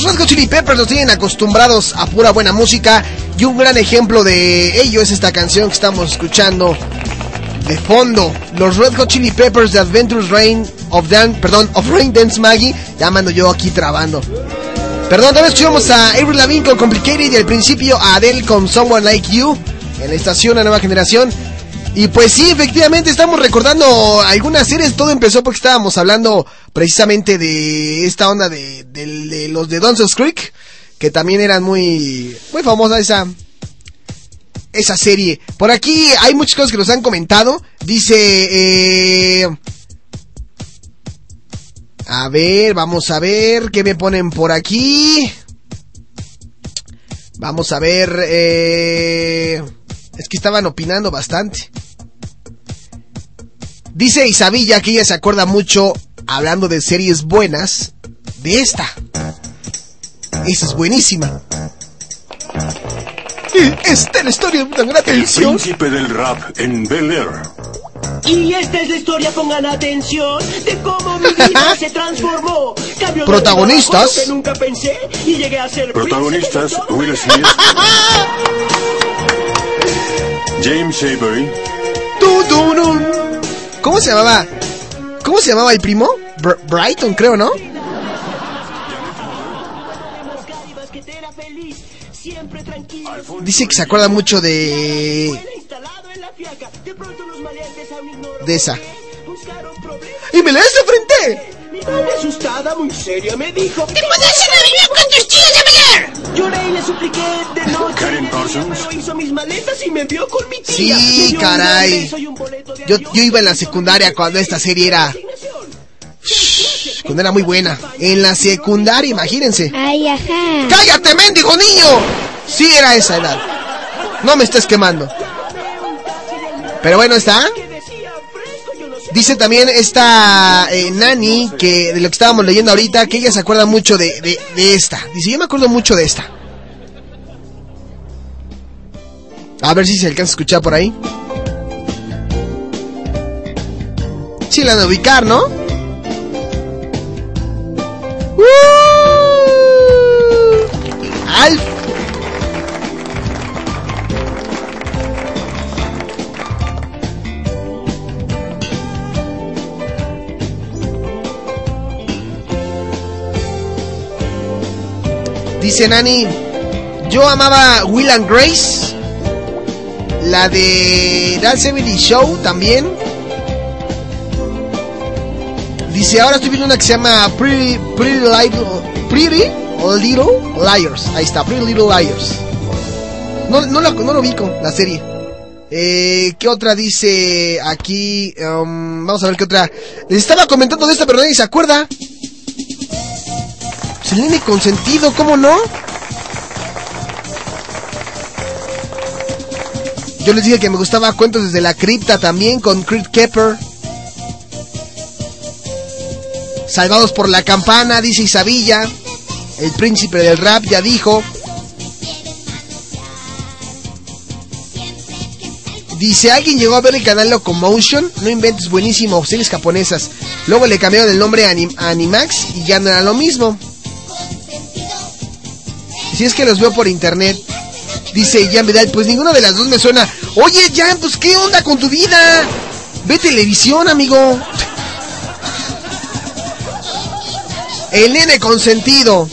los Red Hot Chili Peppers nos tienen acostumbrados a pura buena música y un gran ejemplo de ello es esta canción que estamos escuchando de fondo. Los Red Hot Chili Peppers de Adventures Rain of Dan, perdón, of Rain Dance Maggie, llamando yo aquí trabando. Perdón, también escuchamos a Avril Lavigne con Complicated y al principio a Adele con Someone Like You en la estación La Nueva Generación. Y pues sí, efectivamente estamos recordando algunas series. Todo empezó porque estábamos hablando precisamente de esta onda de los de Dungeons Creek, que también eran muy, muy famosa esa, esa serie. Por aquí hay muchas cosas que nos han comentado. Dice, eh, a ver, vamos a ver qué me ponen por aquí. Vamos a ver, eh, es que estaban opinando bastante. Dice Isabilla que ella se acuerda mucho, hablando de series buenas, de esta. Esa es buenísima. Esta es la historia de una gran El príncipe del rap en Bel Air. Y esta es la historia, pongan atención, de cómo mi vida se transformó. Cambio de Protagonistas. que nunca pensé y llegué a ser Protagonistas Will Smith, James Avery. ¿Cómo se llamaba? ¿Cómo se llamaba el primo? Br- Brighton, creo, ¿no? Dice que se acuerda mucho de. De esa. ¡Y me la hace frente! Mi madre asustada, muy seria, me dijo ¡Te puedes ir a vivir con tus tíos de Bel Lloré y le supliqué de noche Karen Parsons. Pero hizo mis maletas y me envió con mi tía Sí, caray. beso y un boleto de Yo, yo iba en la secundaria cuando esta serie era. Cuando era muy buena. En la secundaria, imagínense. Ay, ajá. ¡Cállate, mendigo niño! Sí, era esa edad. No me estés quemando. Pero bueno, está. Dice también esta eh, Nani, que de lo que estábamos leyendo ahorita, que ella se acuerda mucho de, de, esta. Dice, yo me acuerdo mucho de esta. A ver si se alcanza a escuchar por ahí. Sí, la de ubicar, ¿no? ¡Uh! Dice Nani, yo amaba Will and Grace, la de 70 Show también. Dice, ahora estoy viendo una que se llama Pretty, Pretty, Little, Pretty Little Liars. Ahí está, Pretty Little Liars. No, no, lo, no lo ubico, la serie. Eh, ¿Qué otra dice aquí? Um, vamos a ver qué otra. Les estaba comentando de esta, pero nadie se acuerda. Selene consentido, ¿cómo no? Yo les dije que me gustaba Cuentos desde la cripta también con Creed Kepper. Salvados por la campana, dice Isabilla. El príncipe del rap ya dijo. Dice, ¿alguien llegó a ver el canal Locomotion? No inventes, buenísimo, series japonesas. Luego le cambiaron el nombre a Animax y ya no era lo mismo. Si es que los veo por internet. Dice Jan Vidal, pues ninguna de las dos me suena. Oye, Jan, pues qué onda con tu vida. Ve televisión, amigo. El nene consentido.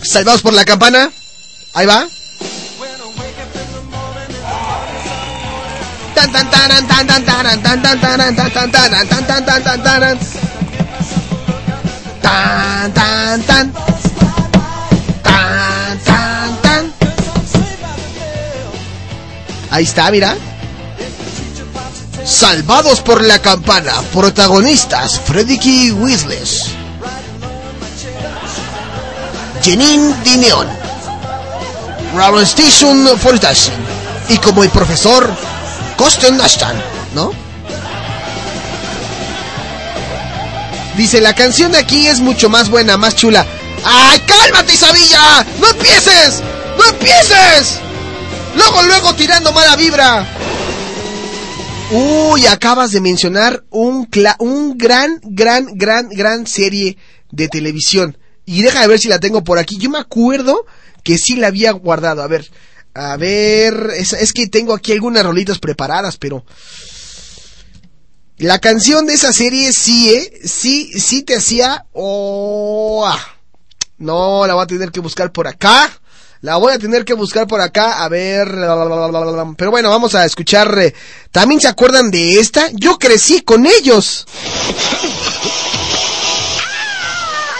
Salvados por la campana. Ahí va. Tan tan tan tan tan tan taran, tan tan taran, tan tan tan tan taran. Tan tan tan. Tan Ahí está, mira. Salvados por la campana, protagonistas Freddy Weasles, Janine Dineon, Robert Station Fortashin y como el profesor Kosten Ashton, ¿no? Dice, la canción de aquí es mucho más buena, más chula. ¡Ay, cálmate, Isabilla! ¡No empieces! ¡No empieces! Luego, luego tirando mala vibra. Uy, acabas de mencionar un, cla- un gran, gran, gran, gran serie de televisión. Y deja de ver si la tengo por aquí. Yo me acuerdo que sí la había guardado. A ver, a ver, es, es que tengo aquí algunas rolitas preparadas, pero... La canción de esa serie sí, ¿eh? Sí, sí te hacía... Oh, ah. No, la voy a tener que buscar por acá. La voy a tener que buscar por acá. A ver. Pero bueno, vamos a escuchar. eh, ¿También se acuerdan de esta? Yo crecí con ellos.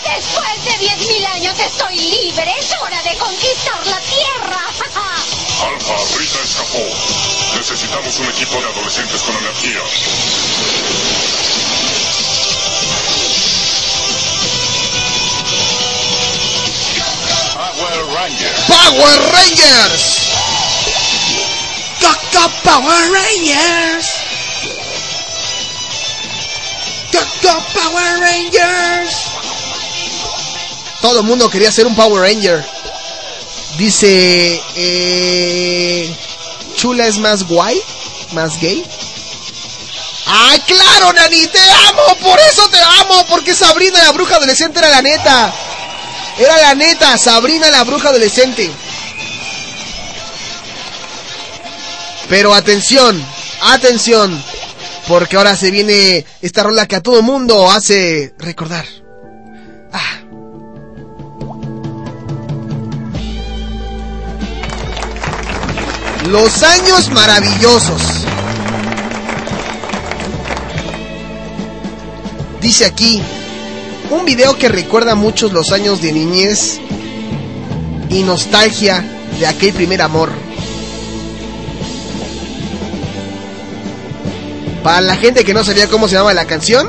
Después de 10.000 años estoy libre. Es hora de conquistar la Tierra. Alfa, Rita escapó. Necesitamos un equipo de adolescentes con energía. Power Rangers. Coco Power Rangers. Coco Power Rangers. Todo el mundo quería ser un Power Ranger. Dice, eh, Chula es más guay, más gay. ¡Ay, claro, Nani! ¡Te amo! ¡Por eso te amo! Porque Sabrina, la bruja adolescente, era la neta. Era la neta, Sabrina, la bruja adolescente. Pero atención, atención. Porque ahora se viene esta rola que a todo mundo hace recordar. Ah. Los años maravillosos. Dice aquí, un video que recuerda muchos los años de niñez y nostalgia de aquel primer amor. Para la gente que no sabía cómo se llama la canción,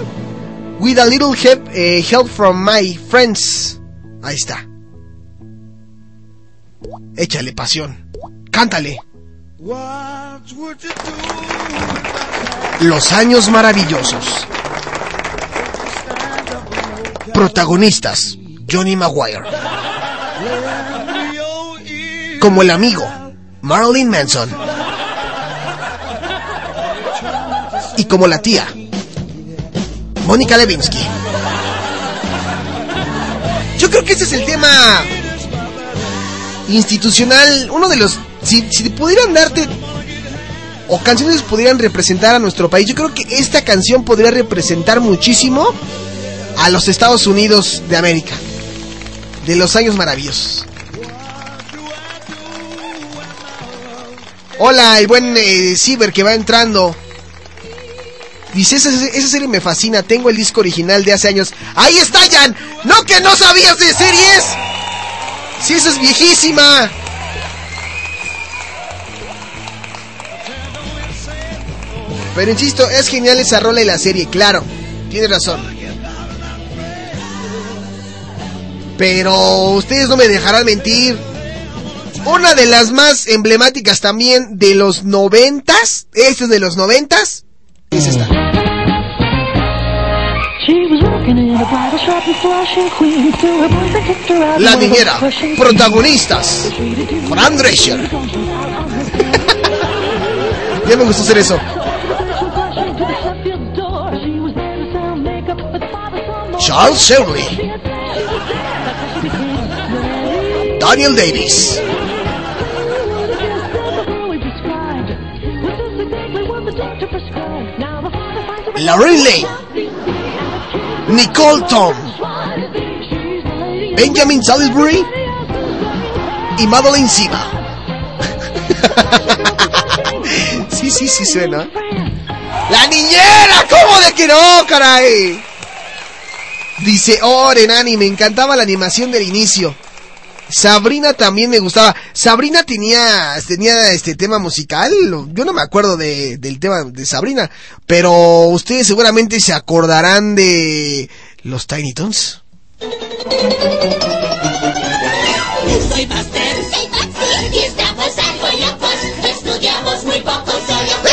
With a Little Help, eh, help from My Friends. Ahí está. Échale pasión. Cántale. Los años maravillosos. Protagonistas: Johnny Maguire. Como el amigo: Marilyn Manson. Y como la tía: Mónica Levinsky. Yo creo que ese es el tema institucional, uno de los si, si pudieran darte o canciones pudieran representar a nuestro país, yo creo que esta canción podría representar muchísimo a los Estados Unidos de América, de los años maravillosos. Hola, el buen eh, Ciber que va entrando. Dice, esa, serie me fascina, tengo el disco original de hace años. Ahí está, Jan. No que no sabías de series. Si esa es viejísima. Pero insisto, es genial esa rola y la serie, claro. Tienes razón. Pero ustedes no me dejarán mentir. Una de las más emblemáticas también de los noventas, esta es de los noventas, es esta. La niñera, protagonistas, Fran Drescher. ya me gustó hacer eso. Charles Shirley. Daniel Davis. Lauren Lane. Nicole Tom. Benjamin Salisbury. Y Madeline Siva. sí, sí, sí suena. ¡La niñera! ¿Cómo de que no, caray? Dice, oh, Renani, me encantaba la animación del inicio. Sabrina también me gustaba. Sabrina tenía, tenía este tema musical. Yo no me acuerdo de, del tema de Sabrina. Pero ustedes seguramente se acordarán de los Tiny Toons. Soy Buster. Soy. Y estamos algo locos. Estudiamos muy poco, solo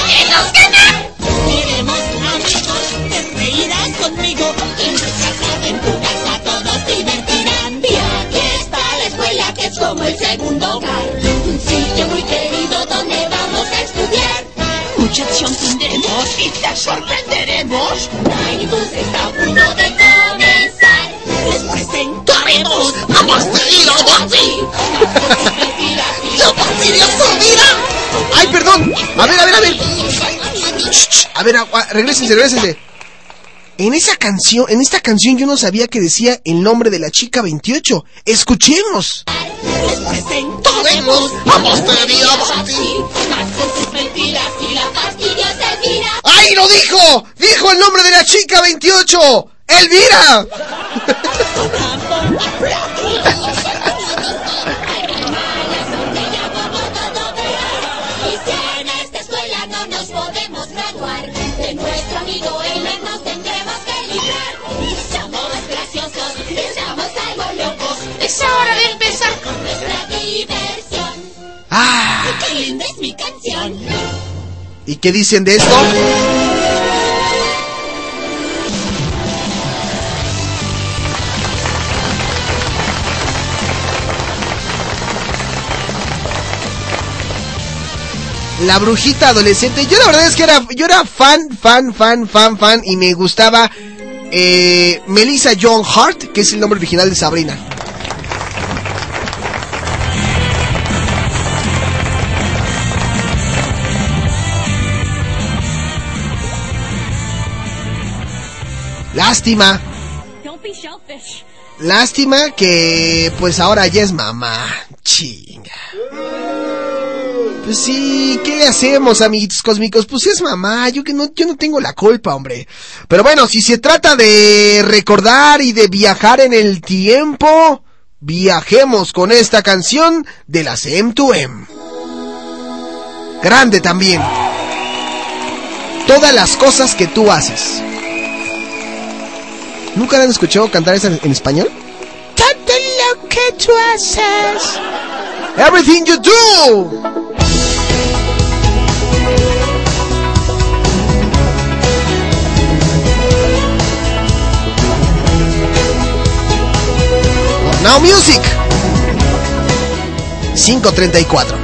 como el segundo hogar. Un sitio muy querido donde vamos a estudiar. Mucha acción tendremos y te sorprenderemos. Toons está a punto de comenzar. Les presentaremos a Buster y a Bugsy. ¡Yo fastidioso, mira! ¡Ay, perdón! A ver, a ver, a ver. A ver, regrésense, regrésense. En esa canción, en esta canción yo no sabía que decía el nombre de la chica 28. Escuchemos. Les presentaremos a. ¡Ay, lo dijo! ¡Dijo el nombre de la chica 28! ¡Elvira! Es hora de empezar con nuestra diversión. ¡Ah! ¡Qué linda es mi canción! ¿Y qué dicen de esto? La brujita adolescente. Yo la verdad es que era, yo era fan, fan, fan, fan, fan. Y me gustaba eh, Melissa John Hart, que es el nombre original de Sabrina. Lástima, lástima que pues ahora ya es mamá. Chinga. Pues sí, ¿qué le hacemos, amiguitos cósmicos? Pues es mamá, yo que no, yo no tengo la culpa, hombre. Pero bueno, si se trata de recordar y de viajar en el tiempo, viajemos con esta canción de las M2M. Grande también. Todas las cosas que tú haces. ¿Nunca han escuchado cantar esa en, en español? Todo lo que tú haces. Everything you do. Now Music 534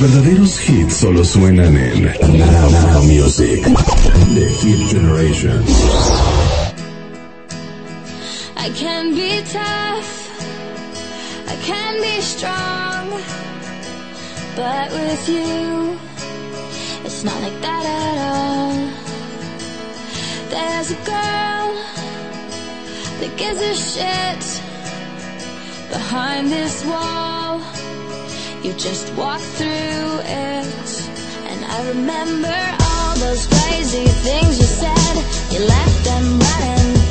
Verdaderos hits solo suenan en Now, Now Music. The Hit Generation. I can be tough. I can be strong, but with you, it's not like that at all. There's a girl that gives a shit behind this wall. You just walk through it, and I remember all those crazy things you said. You left them running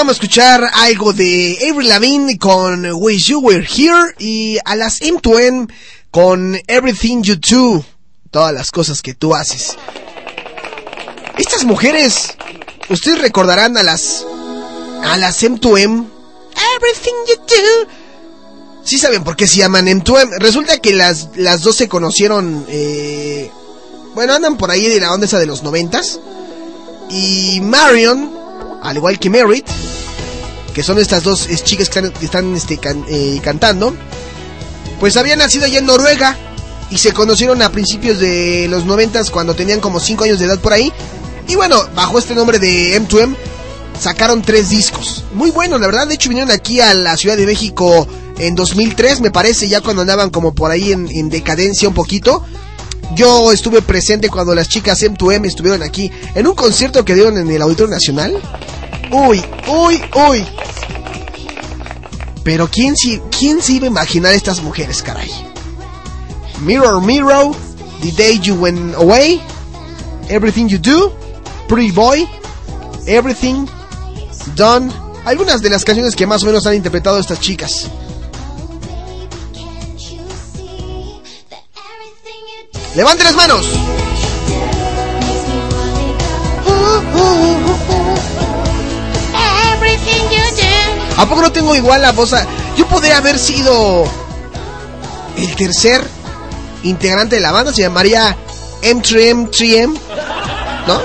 acabamos de escuchar algo de Avril Lavigne con Wish You Were Here y a las M2M con Everything You Do, todas las cosas que tú haces. Estas mujeres, ustedes recordarán a las a las M2M. Everything You Do. Sí saben por qué se llaman M2M. Resulta que las, las dos se conocieron, eh, bueno, andan por ahí de la onda esa de los noventas. Y Marion, al igual que Merritt, que son estas dos chicas que están, este, eh, cantando, pues habían nacido allá en Noruega y se conocieron a principios de los noventas cuando tenían como 5 años de edad por ahí. Y bueno, bajo este nombre de M2M sacaron tres discos. Muy buenos, la verdad. De hecho, vinieron aquí a la Ciudad de México en 2003, me parece, ya cuando andaban como por ahí en decadencia un poquito. Yo estuve presente cuando las chicas M2M estuvieron aquí en un concierto que dieron en el Auditorio Nacional. Uy, uy, uy. Pero ¿quién, si- quién se iba a imaginar estas mujeres, caray? Mirror, Mirror, The Day You Went Away, Everything You Do, Pretty Boy, Everything, Done. Algunas de las canciones que más o menos han interpretado estas chicas. Levanten las manos. ¿A poco no tengo igual la voz? Yo podría haber sido el tercer integrante de la banda, se llamaría M3M3M, ¿no?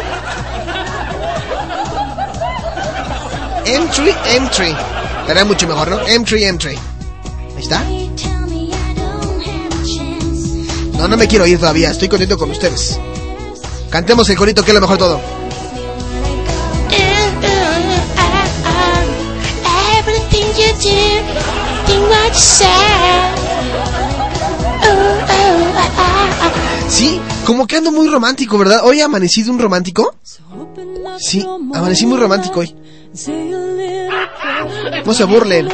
M3 M3. Estaría mucho mejor, ¿no? M3 M3. Ahí está. No, no me quiero ir todavía, estoy contento con ustedes. Cantemos el corito que es lo mejor todo. Ah, ah, ah. Sí, como que ando muy romántico, ¿verdad? Hoy amanecí de un romántico. Sí, amanecí muy romántico hoy. No se burlen.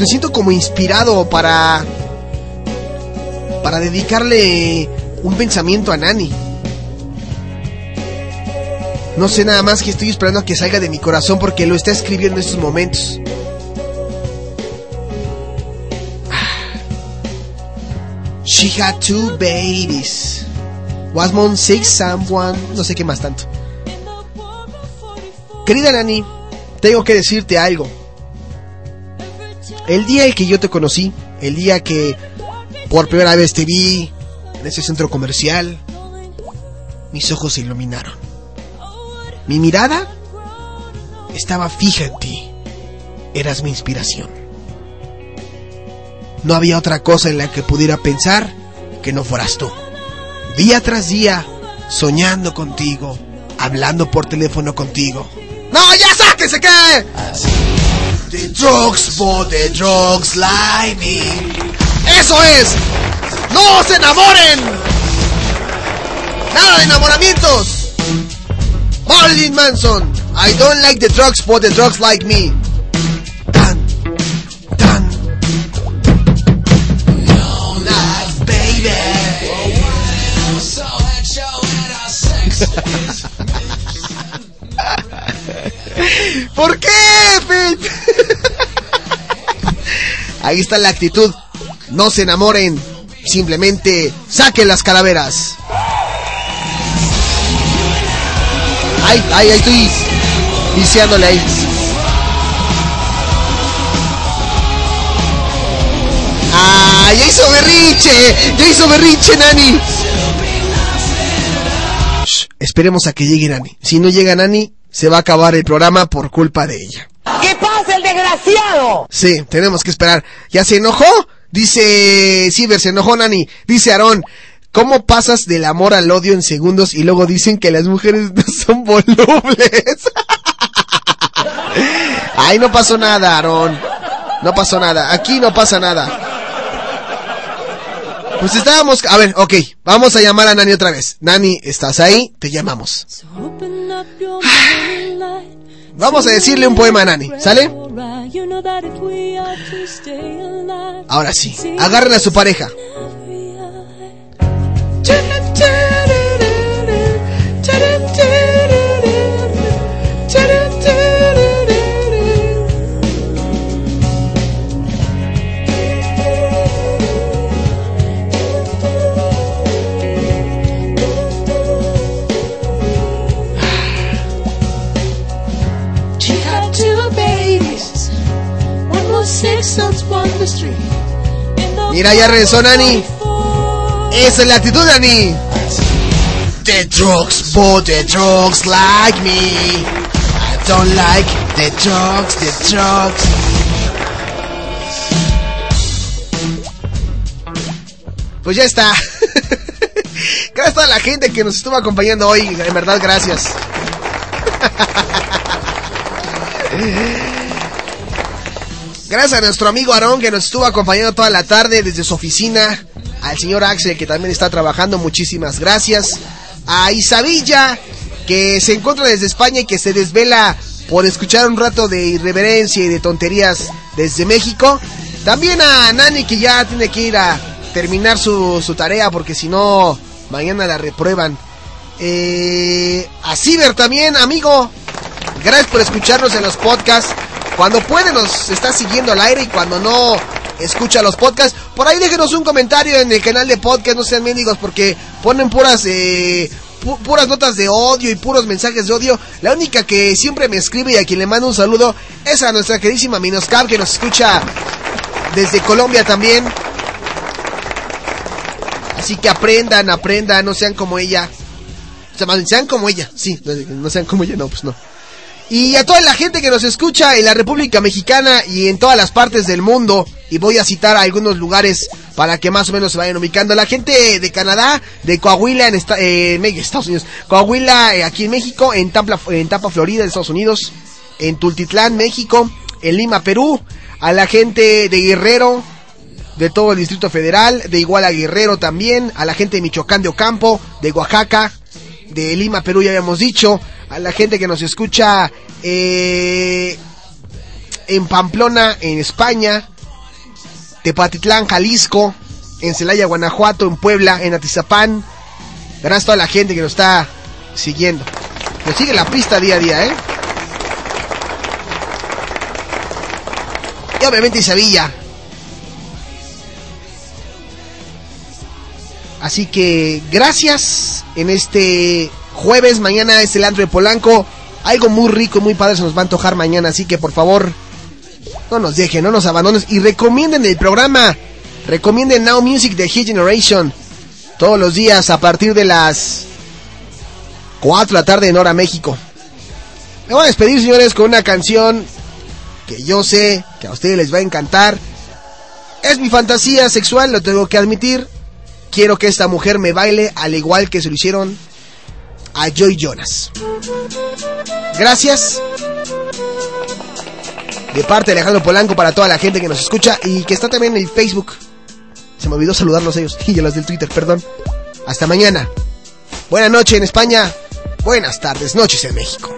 Me siento como inspirado para para dedicarle un pensamiento a Nani. No sé nada más que estoy esperando a que salga de mi corazón porque lo está escribiendo en estos momentos. She had two babies. Was mom sick someone? No sé qué más tanto. Querida Nani, tengo que decirte algo. El día en que yo te conocí, el día que por primera vez te vi en ese centro comercial, mis ojos se iluminaron. Mi mirada estaba fija en ti. Eras mi inspiración. No había otra cosa en la que pudiera pensar que no fueras tú. Día tras día, soñando contigo, hablando por teléfono contigo. ¡No, ya sáquese que! The drugs for the drugs like me. ¡Eso es! ¡No se enamoren! ¡Nada de enamoramientos! Marilyn Manson, I don't like the drugs for the drugs like me. ¿Por qué, Pete? Ahí está la actitud. No se enamoren. Simplemente saquen las calaveras. Ay, ay, ahí estoy viciándole ahí. ¡Ah! ¡Ya hizo berrinche! ¡Ya hizo berrinche, Nani! Esperemos a que llegue Nani. Si no llega Nani, se va a acabar el programa por culpa de ella. ¿Qué pasa, el desgraciado? Sí, tenemos que esperar. ¿Ya se enojó? Dice Ciber, se enojó Nani. Dice Aarón, ¿cómo pasas del amor al odio en segundos y luego dicen que las mujeres no son volubles? Ay, no pasó nada, Aarón. No pasó nada. Aquí no pasa nada. Pues estábamos... A ver, ok. Vamos a llamar a Nani otra vez. Nani, ¿estás ahí? Te llamamos. Vamos a decirle un poema a Nani. ¿Sale? Ahora sí. Agarren a su pareja. Mira, ya regresó Nani. Esa es la actitud, Nani. The drugs, for the drugs like me. I don't like the drugs, the drugs. Pues ya está. Gracias a toda la gente que nos estuvo acompañando hoy. En verdad, gracias. Gracias a nuestro amigo Aarón que nos estuvo acompañando toda la tarde desde su oficina. Al señor Axel que también está trabajando, muchísimas gracias. A Isabilla que se encuentra desde España y que se desvela por escuchar un rato de irreverencia y de tonterías desde México. También a Nani que ya tiene que ir a terminar su, tarea porque si no mañana la reprueban. Eh, a Ciber también, amigo. Gracias por escucharnos en los podcasts. Cuando puede nos está siguiendo al aire y cuando no, escucha los podcasts. Por ahí déjenos un comentario en el canal de podcast, no sean mendigos, porque ponen puras, eh, pu- puras notas de odio y puros mensajes de odio. La única que siempre me escribe y a quien le mando un saludo es a nuestra queridísima Minoscar, que nos escucha desde Colombia también. Así que aprendan, aprendan, no sean como ella. O sea, sean como ella, sí, no sean como ella, no, pues no. Y a toda la gente que nos escucha en la República Mexicana y en todas las partes del mundo, y voy a citar algunos lugares para que más o menos se vayan ubicando. La gente de Canadá, de Coahuila, en esta- eh, Estados Unidos, Coahuila, eh, aquí en México, en Tampa, en Tampa, Florida, en Estados Unidos, en Tultitlán, México, en Lima, Perú, a la gente de Guerrero, de todo el Distrito Federal, de Iguala Guerrero también, a la gente de Michoacán de Ocampo, de Oaxaca, de Lima, Perú, ya habíamos dicho, a la gente que nos escucha eh, en Pamplona, en España, Tepatitlán, Jalisco, en Celaya, Guanajuato, en Puebla, en Atizapán. Gracias a toda la gente que nos está siguiendo. Nos sigue la pista día a día, ¿eh? Y obviamente Isabilla. Así que gracias en este jueves. Mañana es el antro de Polanco. Algo muy rico y muy padre se nos va a antojar mañana. Así que por favor, no nos dejen, no nos abandonen. Y recomienden el programa. Recomienden Now Music de Hit Generation. Todos los días a partir de las 4 de la tarde en Hora México. Me voy a despedir, señores, con una canción que yo sé que a ustedes les va a encantar. Es mi fantasía sexual, lo tengo que admitir. Quiero que esta mujer me baile al igual que se lo hicieron a Joy Jonas. Gracias. De parte de Alejandro Polanco para toda la gente que nos escucha y que está también en el Facebook. Se me olvidó saludarlos a ellos y a los del Twitter, perdón. Hasta mañana. Buena noche en España. Buenas tardes, noches en México.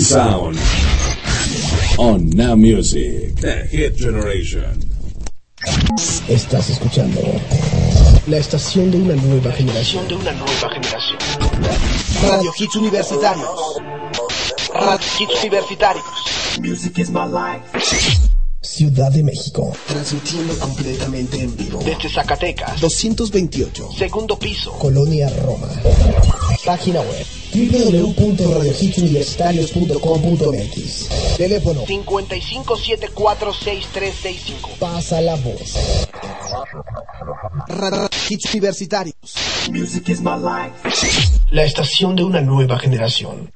Sound. On Now Music. The Hit Generation. Estás escuchando la estación de una nueva generación. de una nueva generación. Radio Hits Universitarios. Radio Hits Universitarios. Music is my life. Ciudad de México. Transmitiendo completamente en vivo. Desde Zacatecas. 228. Segundo piso. Colonia Roma. Página web www.radiohitsuniversitarios.com.mx Teléfono 55746365. Pasa la voz. Radio Hits Universitarios. Music is my life. La estación de una nueva generación.